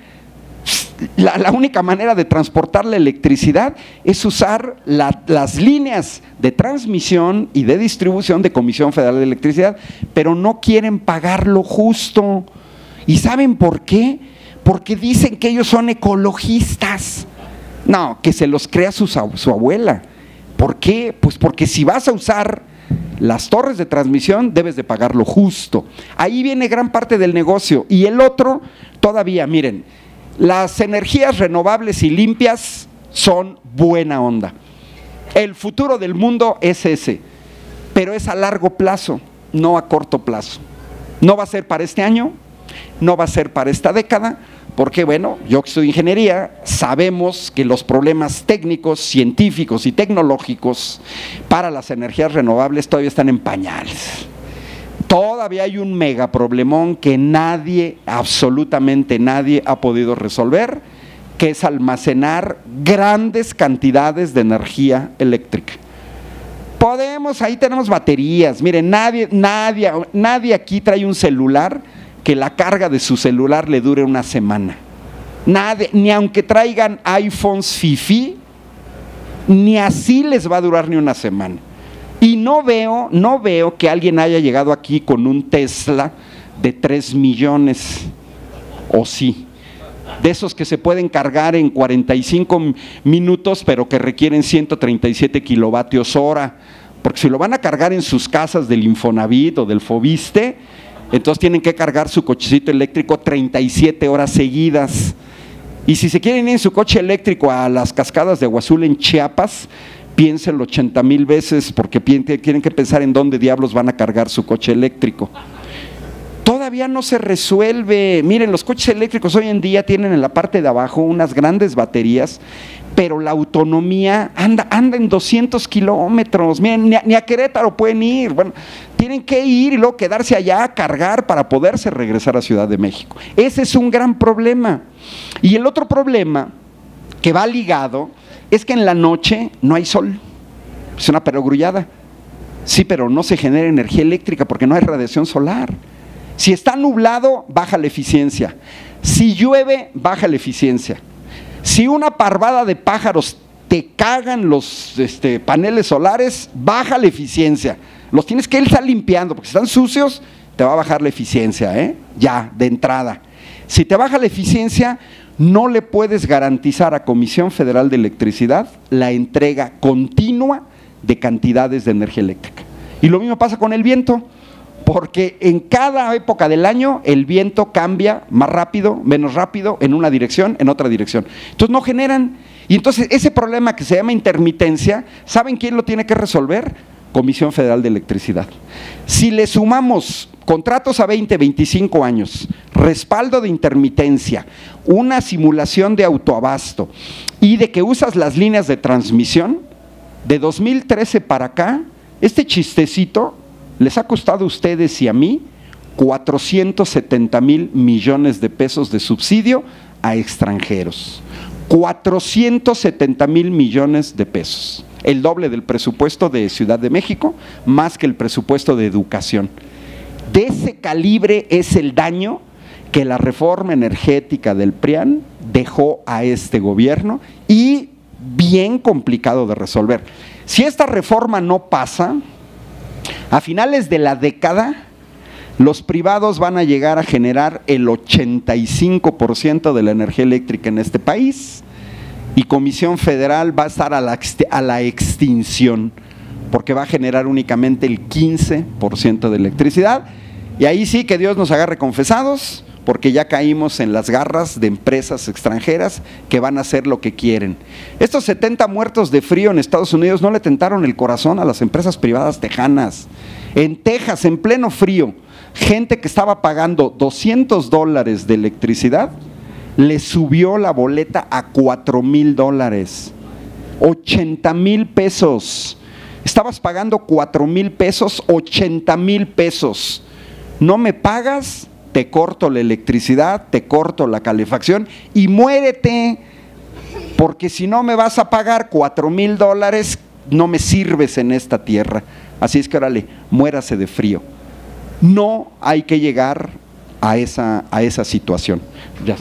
la, única manera de transportar la electricidad es usar las líneas de transmisión y de distribución de Comisión Federal de Electricidad, pero no quieren pagar lo justo. ¿Y saben por qué? Porque dicen que ellos son ecologistas. No, que se los crea su, abuela. ¿Por qué? Pues porque si vas a usar las torres de transmisión debes de pagar lo justo. Ahí viene gran parte del negocio. Y el otro, todavía, miren, las energías renovables y limpias son buena onda. El futuro del mundo es ese, pero es a largo plazo, no a corto plazo. No va a ser para este año, no va a ser para esta década, porque bueno, yo que estudio ingeniería, sabemos que los problemas técnicos, científicos y tecnológicos para las energías renovables todavía están en pañales. Todavía hay un mega problemón que nadie, absolutamente nadie, ha podido resolver, que es almacenar grandes cantidades de energía eléctrica. Podemos, ahí tenemos baterías. Miren, nadie, nadie, nadie aquí trae un celular que la carga de su celular le dure una semana. Nadie, ni aunque traigan iPhones FIFI, ni así les va a durar ni una semana. Y no veo, no veo que alguien haya llegado aquí con un Tesla de 3 millones, o sí, de esos que se pueden cargar en 45 minutos, pero que requieren 137 kilovatios hora, porque si lo van a cargar en sus casas del Infonavit o del Fobiste, entonces tienen que cargar su cochecito eléctrico 37 horas seguidas. Y si se quieren ir en su coche eléctrico a las cascadas de Aguazul en Chiapas, piénsenlo 80 mil veces porque tienen que pensar en dónde diablos van a cargar su coche eléctrico. Todavía no se resuelve. Miren, los coches eléctricos hoy en día tienen en la parte de abajo unas grandes baterías, pero la autonomía anda, en 200 kilómetros. Miren, ni a, Querétaro pueden ir. Bueno, tienen que ir y luego quedarse allá a cargar para poderse regresar a Ciudad de México. Ese es un gran problema. Y el otro problema que va ligado es que en la noche no hay sol. Es una perogrullada. Sí, pero no se genera energía eléctrica porque no hay radiación solar. Si está nublado, baja la eficiencia. Si llueve, baja la eficiencia. Si una parvada de pájaros te cagan los este, paneles solares, baja la eficiencia. Los tienes que estar limpiando, porque si están sucios, te va a bajar la eficiencia, ¿eh? Ya, de entrada. Si te baja la eficiencia, no le puedes garantizar a Comisión Federal de Electricidad la entrega continua de cantidades de energía eléctrica. Y lo mismo pasa con el viento, porque en cada época del año el viento cambia más rápido, menos rápido, en una dirección, en otra dirección. Entonces no generan. Y entonces ese problema que se llama intermitencia, ¿saben quién lo tiene que resolver? Comisión Federal de Electricidad. Si le sumamos contratos a 20, 25 años, respaldo de intermitencia, una simulación de autoabasto y de que usas las líneas de transmisión, de 2013 para acá, este chistecito les ha costado a ustedes y a mí 470 mil millones de pesos de subsidio a extranjeros. 470 mil millones de pesos. El doble del presupuesto de Ciudad de México, más que el presupuesto de educación. De ese calibre es el daño que la reforma energética del PRIAN dejó a este gobierno y bien complicado de resolver. Si esta reforma no pasa, a finales de la década, los privados van a llegar a generar el 85% de la energía eléctrica en este país y Comisión Federal va a estar a la, a la extinción porque va a generar únicamente el 15% de electricidad. Y ahí sí que Dios nos agarre confesados, porque ya caímos en las garras de empresas extranjeras que van a hacer lo que quieren. Estos 70 muertos de frío en Estados Unidos no le tentaron el corazón a las empresas privadas tejanas. En Texas, en pleno frío, gente que estaba pagando 200 dólares de electricidad, le subió la boleta a 4 mil dólares. 80 mil pesos. Estabas pagando 4 mil pesos, 80 mil pesos. No me pagas, te corto la electricidad, te corto la calefacción y muérete. Porque si no me vas a pagar 4 mil dólares, no me sirves en esta tierra. Así es que órale, muérase de frío. No hay que llegar a esa, a esa situación. Ya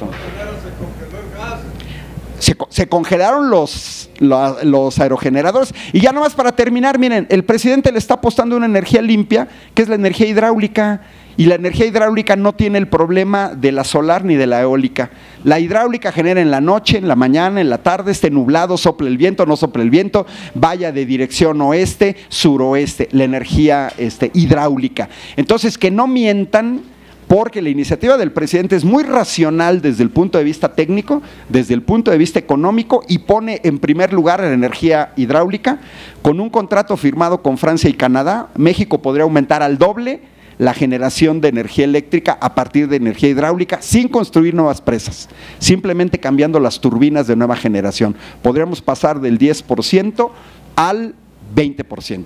se, congelaron los, los, aerogeneradores. Y ya nomás para terminar, miren, el presidente le está apostando una energía limpia, que es la energía hidráulica. Y la energía hidráulica no tiene el problema de la solar ni de la eólica. La hidráulica genera en la noche, en la mañana, en la tarde, esté nublado, sople el viento, no sople el viento, vaya de dirección oeste, suroeste, la energía este, hidráulica. Entonces, que no mientan porque la iniciativa del presidente es muy racional desde el punto de vista técnico, desde el punto de vista económico y pone en primer lugar la energía hidráulica. Con un contrato firmado con Francia y Canadá, México podría aumentar al doble la generación de energía eléctrica a partir de energía hidráulica sin construir nuevas presas, simplemente cambiando las turbinas de nueva generación. Podríamos pasar del 10% al 20%.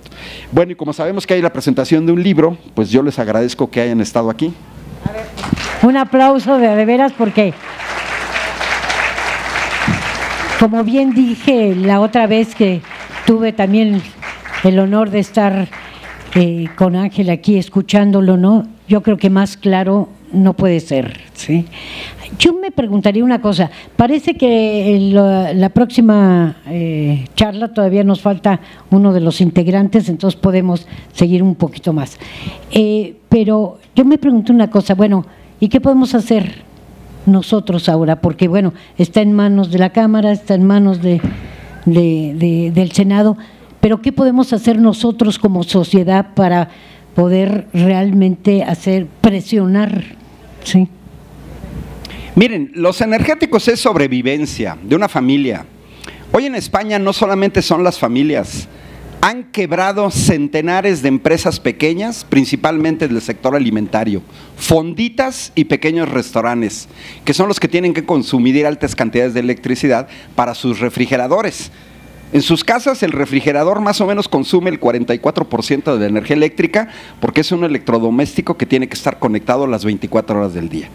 Bueno, y como sabemos que hay la presentación de un libro, pues yo les agradezco que hayan estado aquí. Un aplauso de, de veras porque, como bien dije la otra vez que tuve también el honor de estar eh, con Ángel aquí escuchándolo, ¿no? Yo creo que más claro no puede ser, ¿sí? Yo me preguntaría una cosa, parece que la, la próxima eh, charla todavía nos falta uno de los integrantes, entonces podemos seguir un poquito más. Eh, pero yo me pregunto una cosa, bueno, ¿y qué podemos hacer nosotros ahora? Porque bueno, está en manos de la Cámara, está en manos de, de- de- del Senado, pero ¿qué podemos hacer nosotros como sociedad para poder realmente hacer presionar? ¿sí? Miren, los energéticos es sobrevivencia de una familia. Hoy en España no solamente son las familias, han quebrado centenares de empresas pequeñas, principalmente del sector alimentario, fonditas y pequeños restaurantes, que son los que tienen que consumir altas cantidades de electricidad para sus refrigeradores. En sus casas el refrigerador más o menos consume el 44% de la energía eléctrica porque es un electrodoméstico que tiene que estar conectado las 24 horas del día.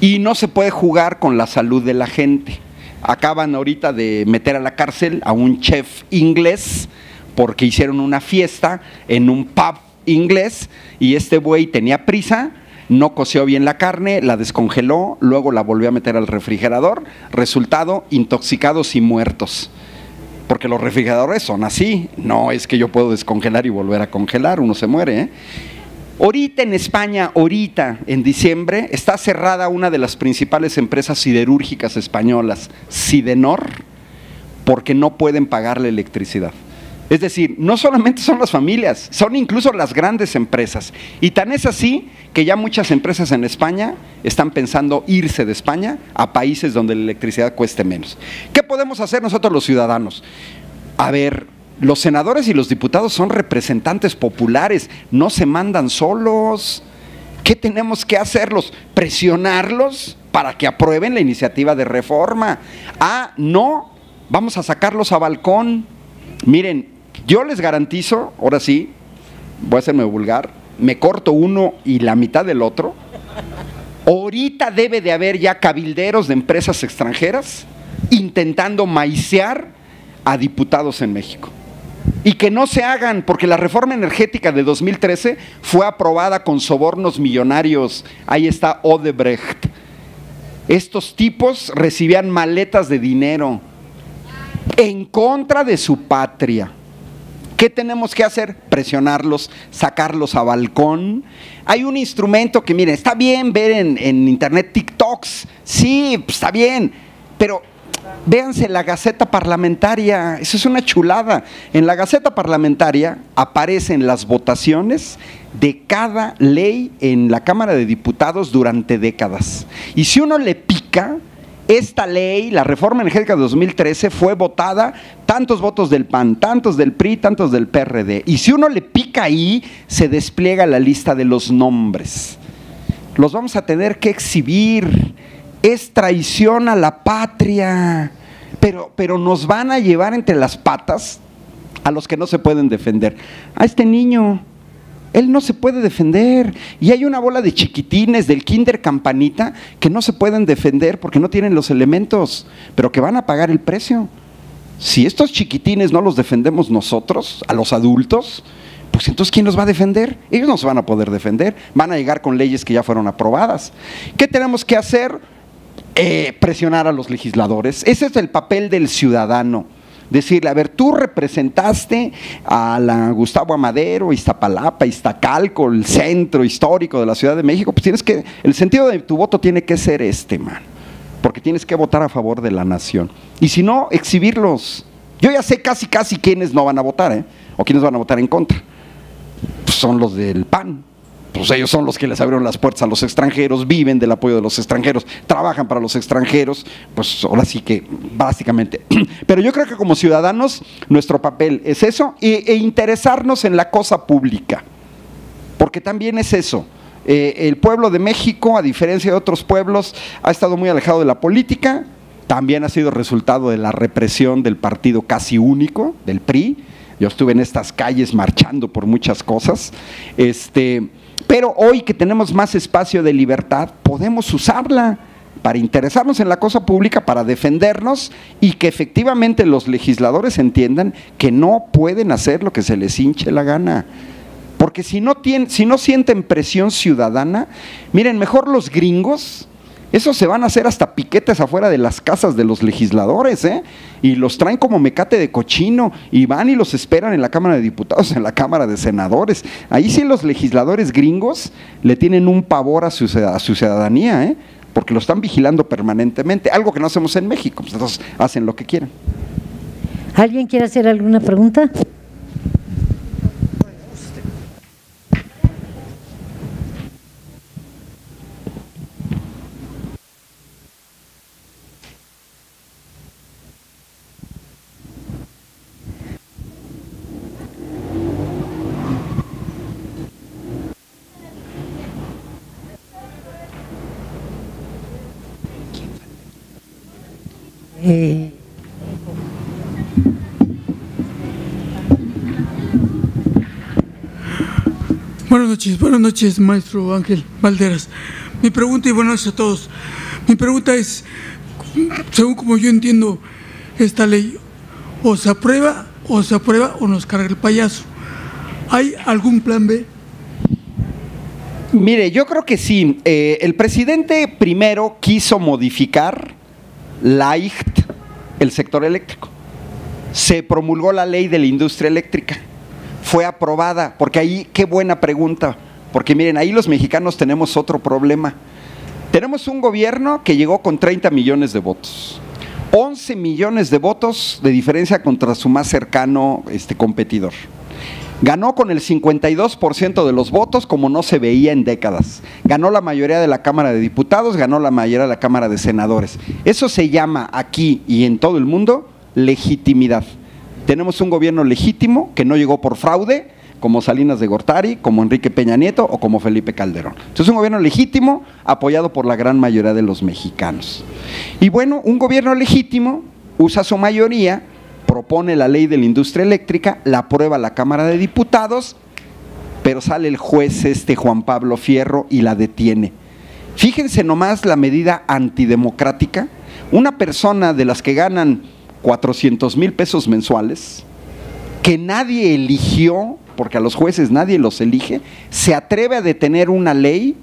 Y no se puede jugar con la salud de la gente. Acaban ahorita de meter a la cárcel a un chef inglés porque hicieron una fiesta en un pub inglés y este buey tenía prisa, no coció bien la carne, la descongeló, luego la volvió a meter al refrigerador, resultado, intoxicados y muertos. Porque los refrigeradores son así, no es que yo puedo descongelar y volver a congelar, uno se muere. ¿eh? Ahorita en España, ahorita en diciembre, está cerrada una de las principales empresas siderúrgicas españolas, Sidenor, porque no pueden pagar la electricidad. Es decir, no solamente son las familias, son incluso las grandes empresas. Y tan es así que ya muchas empresas en España están pensando irse de España a países donde la electricidad cueste menos. ¿Qué podemos hacer nosotros los ciudadanos? A ver, los senadores y los diputados son representantes populares, no se mandan solos. ¿Qué tenemos que hacerlos? Presionarlos para que aprueben la iniciativa de reforma. Ah, no, vamos a sacarlos a balcón. Miren, yo les garantizo, ahora sí, voy a hacerme vulgar, me corto uno y la mitad del otro. Ahorita debe de haber ya cabilderos de empresas extranjeras intentando maicear a diputados en México. Y que no se hagan, porque la reforma energética de 2013 fue aprobada con sobornos millonarios. Ahí está Odebrecht. Estos tipos recibían maletas de dinero en contra de su patria. ¿Qué tenemos que hacer? Presionarlos, sacarlos a balcón. Hay un instrumento que, miren, está bien ver en, en internet TikToks, sí, pues, está bien, pero véanse la Gaceta Parlamentaria, eso es una chulada. En la Gaceta Parlamentaria aparecen las votaciones de cada ley en la Cámara de Diputados durante décadas. Y si uno le pica, esta ley, la reforma energética de 2013, fue votada tantos votos del PAN, tantos del PRI, tantos del PRD. Y si uno le pica ahí, se despliega la lista de los nombres. Los vamos a tener que exhibir. Es traición a la patria. Pero, pero nos van a llevar entre las patas a los que no se pueden defender. A este niño, él no se puede defender. Y hay una bola de chiquitines del kinder campanita que no se pueden defender porque no tienen los elementos, pero que van a pagar el precio. Si estos chiquitines no los defendemos nosotros, a los adultos, pues entonces ¿quién los va a defender? Ellos no se van a poder defender. Van a llegar con leyes que ya fueron aprobadas. ¿Qué tenemos que hacer? Eh, presionar a los legisladores. Ese es el papel del ciudadano decirle, a ver, tú representaste a la Gustavo Amadero, Iztapalapa, Iztacalco, el centro histórico de la Ciudad de México, pues tienes que, el sentido de tu voto tiene que ser este, man, porque tienes que votar a favor de la nación. Y si no, exhibirlos. Yo ya sé casi, casi quiénes no van a votar, ¿eh? O quiénes van a votar en contra. Pues son los del PAN, pues ellos son los que les abrieron las puertas a los extranjeros, viven del apoyo de los extranjeros, trabajan para los extranjeros, pues ahora sí que básicamente. Pero yo creo que como ciudadanos nuestro papel es eso e, interesarnos en la cosa pública, porque también es eso. Eh, el pueblo de México, a diferencia de otros pueblos, ha estado muy alejado de la política, también ha sido resultado de la represión del partido casi único, del PRI. Yo estuve en estas calles marchando por muchas cosas. Este, pero hoy que tenemos más espacio de libertad, podemos usarla. para interesarnos en la cosa pública, para defendernos y que efectivamente los legisladores entiendan que no pueden hacer lo que se les hinche la gana. Porque si no, tienen, si no sienten presión ciudadana, miren, mejor los gringos, esos se van a hacer hasta piquetes afuera de las casas de los legisladores, ¿eh? Y los traen como mecate de cochino y van y los esperan en la Cámara de Diputados, en la Cámara de Senadores. Ahí sí los legisladores gringos le tienen un pavor a su, a su ciudadanía, ¿eh? Porque lo están vigilando permanentemente, algo que no hacemos en México, pues entonces hacen lo que quieran. ¿Alguien quiere hacer alguna pregunta? Buenas noches, maestro Ángel Valderas. Mi pregunta, y buenas noches a todos. Mi pregunta es, según como yo entiendo esta ley, o se aprueba, o se aprueba, o nos carga el payaso. ¿Hay algún plan B? Mire, yo creo que sí. Eh, el presidente primero quiso modificar leicht el sector eléctrico. Se promulgó la ley de la industria eléctrica. Fue aprobada, porque ahí, qué buena pregunta, porque miren, ahí los mexicanos tenemos otro problema. Tenemos un gobierno que llegó con 30 millones de votos. 11 millones de votos de diferencia contra su más cercano este, competidor. Ganó con el 52% de los votos como no se veía en décadas. Ganó la mayoría de la Cámara de Diputados, ganó la mayoría de la Cámara de Senadores. Eso se llama aquí y en todo el mundo legitimidad. Tenemos un gobierno legítimo que no llegó por fraude, como Salinas de Gortari, como Enrique Peña Nieto o como Felipe Calderón. Entonces, un gobierno legítimo apoyado por la gran mayoría de los mexicanos. Y bueno, un gobierno legítimo usa su mayoría, propone la ley de la industria eléctrica, la aprueba la Cámara de Diputados, pero sale el juez este Juan Pablo Fierro y la detiene. Fíjense nomás la medida antidemocrática. Una persona de las que ganan 400 mil pesos mensuales, que nadie eligió, porque a los jueces nadie los elige, se atreve a detener una ley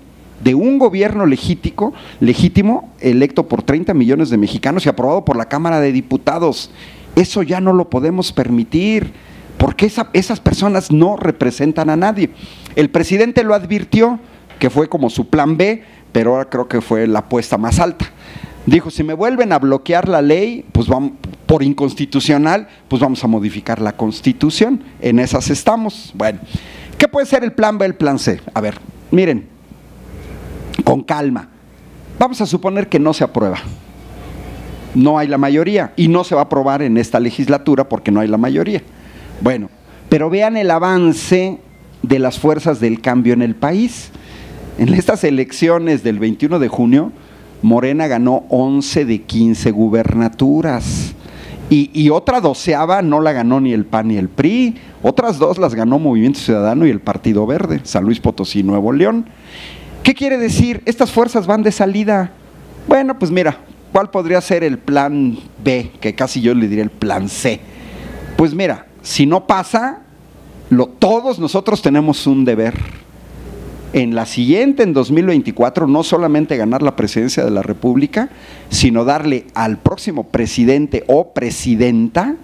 de un gobierno legítimo, legítimo, electo por 30 millones de mexicanos y aprobado por la Cámara de Diputados. Eso ya no lo podemos permitir, porque esas personas no representan a nadie. El presidente lo advirtió, que fue como su plan B, pero ahora creo que fue la apuesta más alta. Dijo, si me vuelven a bloquear la ley, pues vamos, por inconstitucional, pues vamos a modificar la constitución. En esas estamos. Bueno, ¿qué puede ser el plan B, el plan C? A ver, miren, con calma. Vamos a suponer que no se aprueba. No hay la mayoría y no se va a aprobar en esta legislatura porque no hay la mayoría. Bueno, pero vean el avance de las fuerzas del cambio en el país. En estas elecciones del 21 de junio, Morena ganó 11 de 15 gubernaturas. Y, otra doceava no la ganó ni el PAN ni el PRI, otras dos las ganó Movimiento Ciudadano y el Partido Verde, San Luis Potosí, Nuevo León. ¿Qué quiere decir? Estas fuerzas van de salida. Bueno, pues mira, ¿cuál podría ser el plan B? Que casi yo le diría el plan C. Pues mira, si no pasa, lo, todos nosotros tenemos un deber en la siguiente, en 2024, no solamente ganar la presidencia de la República, sino darle al próximo presidente o presidenta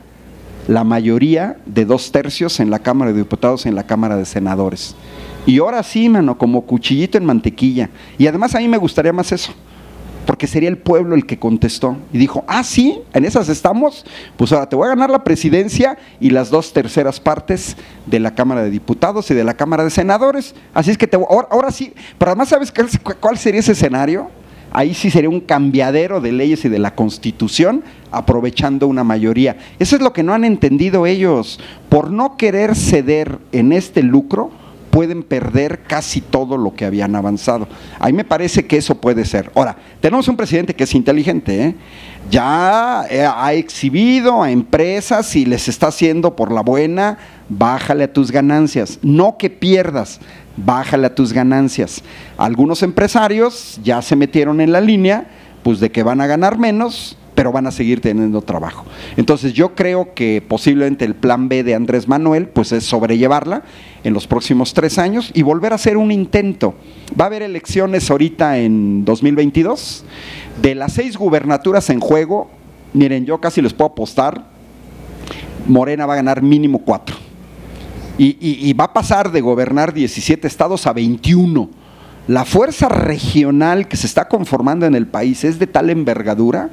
la mayoría de dos tercios en la Cámara de Diputados y en la Cámara de Senadores. Y ahora sí, mano, como cuchillito en mantequilla. Y además a mí me gustaría más eso porque sería el pueblo el que contestó y dijo, ah, sí, en esas estamos, pues ahora te voy a ganar la presidencia y las dos terceras partes de la Cámara de Diputados y de la Cámara de Senadores. Así es que te, ahora, ahora sí, pero además sabes cuál sería ese escenario. Ahí sí sería un cambiadero de leyes y de la constitución aprovechando una mayoría. Eso es lo que no han entendido ellos. Por no querer ceder en este lucro, pueden perder casi todo lo que habían avanzado. A mí me parece que eso puede ser. Ahora, tenemos un presidente que es inteligente, ¿eh? ya eh, ha exhibido a empresas y les está haciendo por la buena, bájale a tus ganancias, no que pierdas, bájale a tus ganancias. Algunos empresarios ya se metieron en la línea Pues de que van a ganar menos, pero van a seguir teniendo trabajo. Entonces yo creo que posiblemente el plan B de Andrés Manuel pues es sobrellevarla en los próximos tres años y volver a hacer un intento. Va a haber elecciones ahorita en 2022. De las seis gubernaturas en juego, miren, yo casi les puedo apostar, Morena va a ganar mínimo cuatro. Y, y va a pasar de gobernar 17 estados a 21. La fuerza regional que se está conformando en el país es de tal envergadura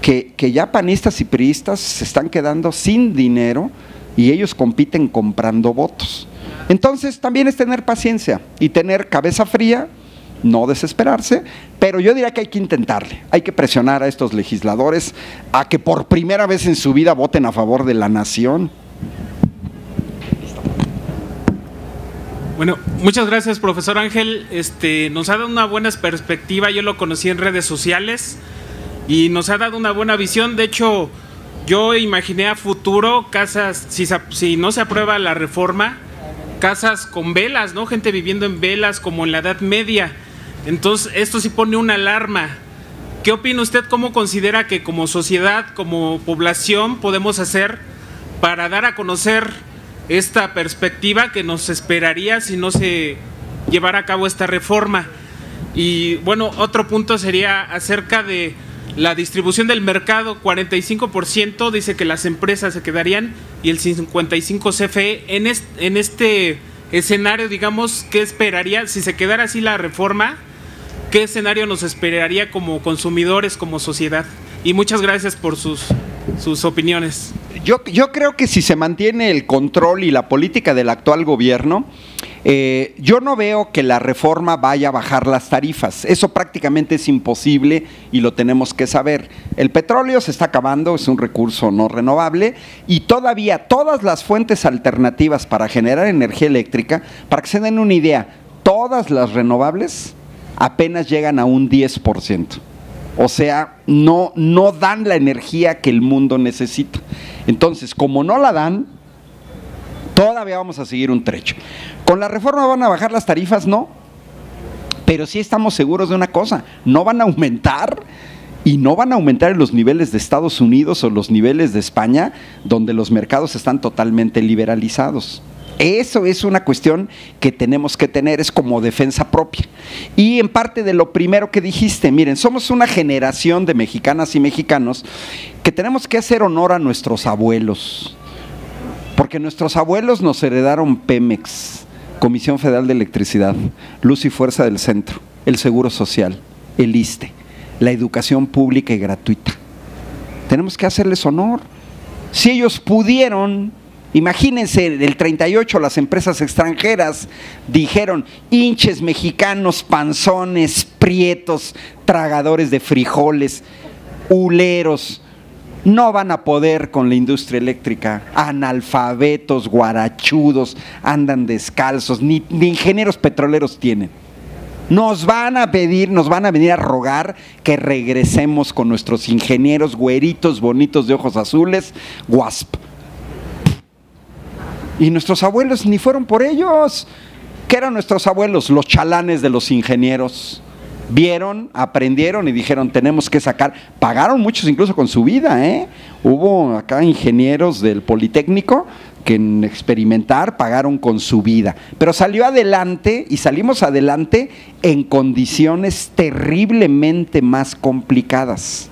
que, ya panistas y priistas se están quedando sin dinero y ellos compiten comprando votos. Entonces también es tener paciencia y tener cabeza fría, no desesperarse, pero yo diría que hay que intentarle, hay que presionar a estos legisladores a que por primera vez en su vida voten a favor de la nación. Bueno, muchas gracias, profesor Ángel. Este, nos ha dado una buena perspectiva. Yo lo conocí en redes sociales y nos ha dado una buena visión. De hecho, yo imaginé a futuro casas, si, si no se aprueba la reforma, casas con velas, ¿no? Gente viviendo en velas como en la Edad Media. Entonces, esto sí pone una alarma. ¿Qué opina usted? ¿Cómo considera que como sociedad, como población, podemos hacer para dar a conocer esta perspectiva que nos esperaría si no se llevara a cabo esta reforma? Y bueno, otro punto sería acerca de la distribución del mercado, 45% dice que las empresas se quedarían y el 55% CFE. En este, en este escenario, digamos, ¿qué esperaría? Si se quedara así la reforma, ¿qué escenario nos esperaría como consumidores, como sociedad? Y muchas gracias por sus, opiniones. Yo, yo creo que si se mantiene el control y la política del actual gobierno, eh, yo no veo que la reforma vaya a bajar las tarifas. Eso prácticamente es imposible y lo tenemos que saber. El petróleo se está acabando, es un recurso no renovable y todavía todas las fuentes alternativas para generar energía eléctrica, para que se den una idea, todas las renovables apenas llegan a un 10%. O sea, no, no dan la energía que el mundo necesita. Entonces, como no la dan, todavía vamos a seguir un trecho. ¿Con la reforma van a bajar las tarifas? No. Pero sí estamos seguros de una cosa, no van a aumentar y no van a aumentar en los niveles de Estados Unidos o los niveles de España, donde los mercados están totalmente liberalizados. Eso es una cuestión que tenemos que tener, es como defensa propia. Y en parte de lo primero que dijiste, miren, somos una generación de mexicanas y mexicanos que tenemos que hacer honor a nuestros abuelos, porque nuestros abuelos nos heredaron Pemex, Comisión Federal de Electricidad, Luz y Fuerza del Centro, el Seguro Social, el ISTE, la educación pública y gratuita. Tenemos que hacerles honor. Si ellos pudieron, imagínense, del 38 las empresas extranjeras dijeron, hinches mexicanos, panzones, prietos, tragadores de frijoles, huleros, no van a poder con la industria eléctrica. Analfabetos, guarachudos, andan descalzos, ni, ingenieros petroleros tienen. Nos van a pedir, nos van a venir a rogar que regresemos con nuestros ingenieros güeritos, bonitos de ojos azules, WASP. Y nuestros abuelos ni fueron por ellos. ¿Qué eran nuestros abuelos? Los chalanes de los ingenieros vieron, aprendieron y dijeron, tenemos que sacar. Pagaron muchos incluso con su vida, ¿eh? Hubo acá ingenieros del Politécnico que en experimentar pagaron con su vida. Pero salió adelante y salimos adelante en condiciones terriblemente más complicadas.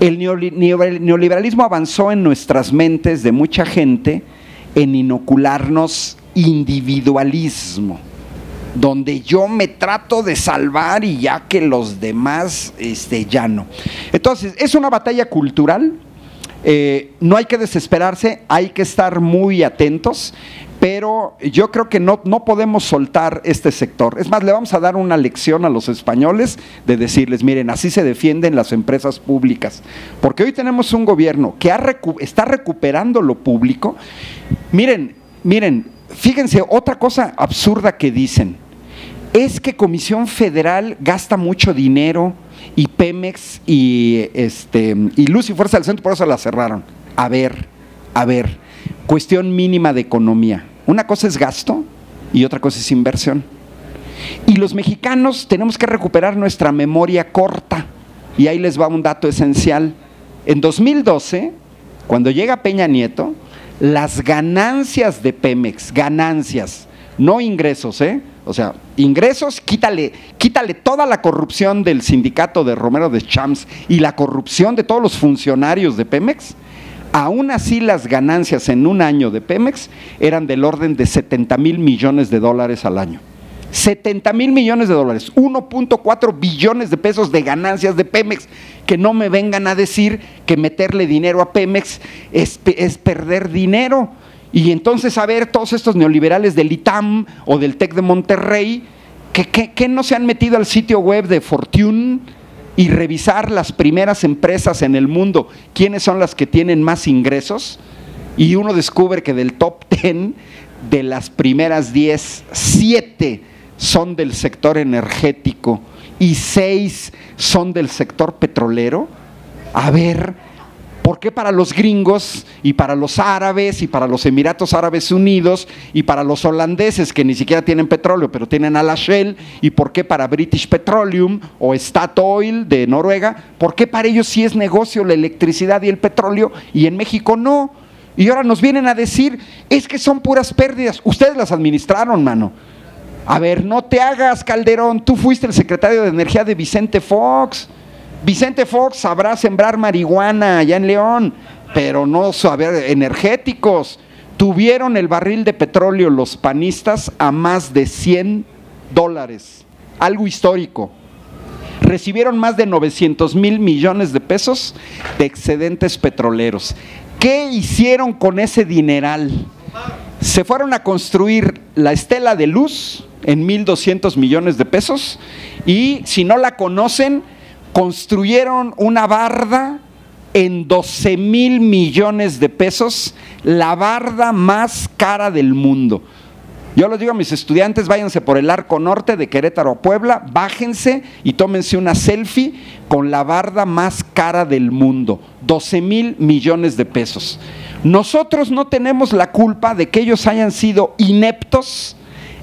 El neoliberalismo avanzó en nuestras mentes de mucha gente en inocularnos individualismo donde yo me trato de salvar y ya que los demás este, ya no. Entonces, es una batalla cultural, eh, no hay que desesperarse, hay que estar muy atentos, pero yo creo que no, no podemos soltar este sector. Es más, le vamos a dar una lección a los españoles de decirles, miren, así se defienden las empresas públicas, porque hoy tenemos un gobierno que está recuperando lo público. Miren, miren, fíjense, otra cosa absurda que dicen es que Comisión Federal gasta mucho dinero y Pemex y, este, y Luz y Fuerza del Centro por eso la cerraron. A ver, a ver, cuestión mínima de economía. Una cosa es gasto y otra cosa es inversión. Y los mexicanos tenemos que recuperar nuestra memoria corta. y ahí les va un dato esencial. En 2012, cuando llega Peña Nieto, las ganancias de Pemex, ganancias, no ingresos, ¿eh? O sea, ingresos, quítale, quítale toda la corrupción del sindicato de Romero de Champs y la corrupción de todos los funcionarios de Pemex. Aún así, las ganancias en un año de Pemex eran del orden de 70 mil millones de dólares al año. 70 mil millones de dólares, 1.4 billones de pesos de ganancias de Pemex. Que no me vengan a decir que meterle dinero a Pemex es, es perder dinero. Y entonces, a ver, todos estos neoliberales del ITAM o del TEC de Monterrey, que, no se han metido al sitio web de Fortune y revisar las primeras empresas en el mundo, quiénes son las que tienen más ingresos, y uno descubre que del top 10, de las primeras 10, 7 son del sector energético y 6 son del sector petrolero. A ver, ¿Por qué para los gringos y para los árabes y para los Emiratos Árabes Unidos y para los holandeses que ni siquiera tienen petróleo pero tienen a Shell? ¿Y por qué para British Petroleum o Statoil de Noruega? ¿Por qué para ellos sí es negocio la electricidad y el petróleo y en México no? Y ahora nos vienen a decir, es que son puras pérdidas. Ustedes las administraron, mano. A ver, no te hagas, Calderón. Tú fuiste el secretario de Energía de Vicente Fox. Vicente Fox sabrá sembrar marihuana allá en León, pero no saber energéticos. Tuvieron el barril de petróleo los panistas a más de 100 dólares, algo histórico. Recibieron más de 900 mil millones de pesos de excedentes petroleros. ¿Qué hicieron con ese dineral? Se fueron a construir la estela de luz en 1.200 millones de pesos y si no la conocen, construyeron una barda en 12 mil millones de pesos, la barda más cara del mundo. Yo les digo a mis estudiantes, váyanse por el arco norte de Querétaro a Puebla, bájense y tómense una selfie con la barda más cara del mundo, 12 mil millones de pesos. Nosotros no tenemos la culpa de que ellos hayan sido ineptos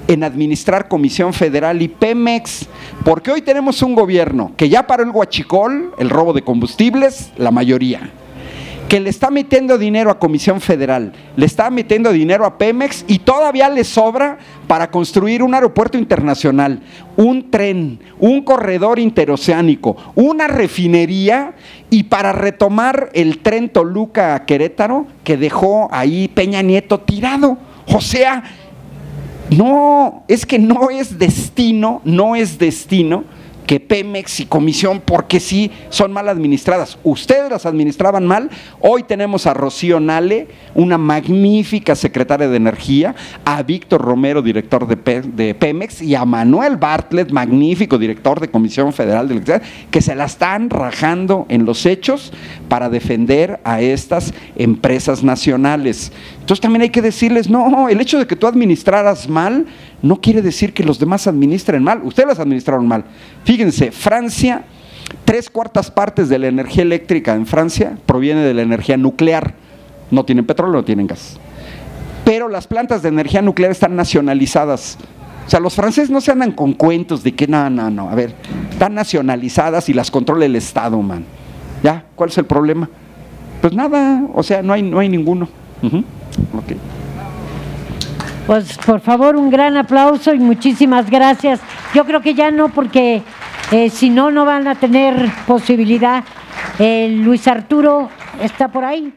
en administrar Comisión Federal y Pemex, porque hoy tenemos un gobierno que ya paró el guachicol, el robo de combustibles, la mayoría, que le está metiendo dinero a Comisión Federal, le está metiendo dinero a Pemex y todavía le sobra para construir un aeropuerto internacional, un tren, un corredor interoceánico, una refinería y para retomar el tren Toluca Querétaro que dejó ahí Peña Nieto tirado. O sea, no, es que no es destino, no es destino que Pemex y Comisión, porque sí, son mal administradas. Ustedes las administraban mal. Hoy tenemos a Rocío Nale, una magnífica secretaria de Energía, a Víctor Romero, director de, Pemex, y a Manuel Bartlett, magnífico director de Comisión Federal de Electricidad, que se la están rajando en los hechos para defender a estas empresas nacionales. Entonces también hay que decirles, no, el hecho de que tú administraras mal no quiere decir que los demás administren mal. Ustedes las administraron mal. Fíjense, Francia, tres cuartas partes de la energía eléctrica en Francia proviene de la energía nuclear. No tienen petróleo, no tienen gas. Pero las plantas de energía nuclear están nacionalizadas. O sea, los franceses no se andan con cuentos de que no, no, no. A ver, están nacionalizadas y las controla el Estado, man. ¿Ya? ¿Cuál es el problema? Pues nada, o sea, no hay, no hay ninguno. Pues por favor, un gran aplauso y muchísimas gracias. Yo creo que ya no, porque eh, si no, no van a tener posibilidad. Luis Arturo está por ahí.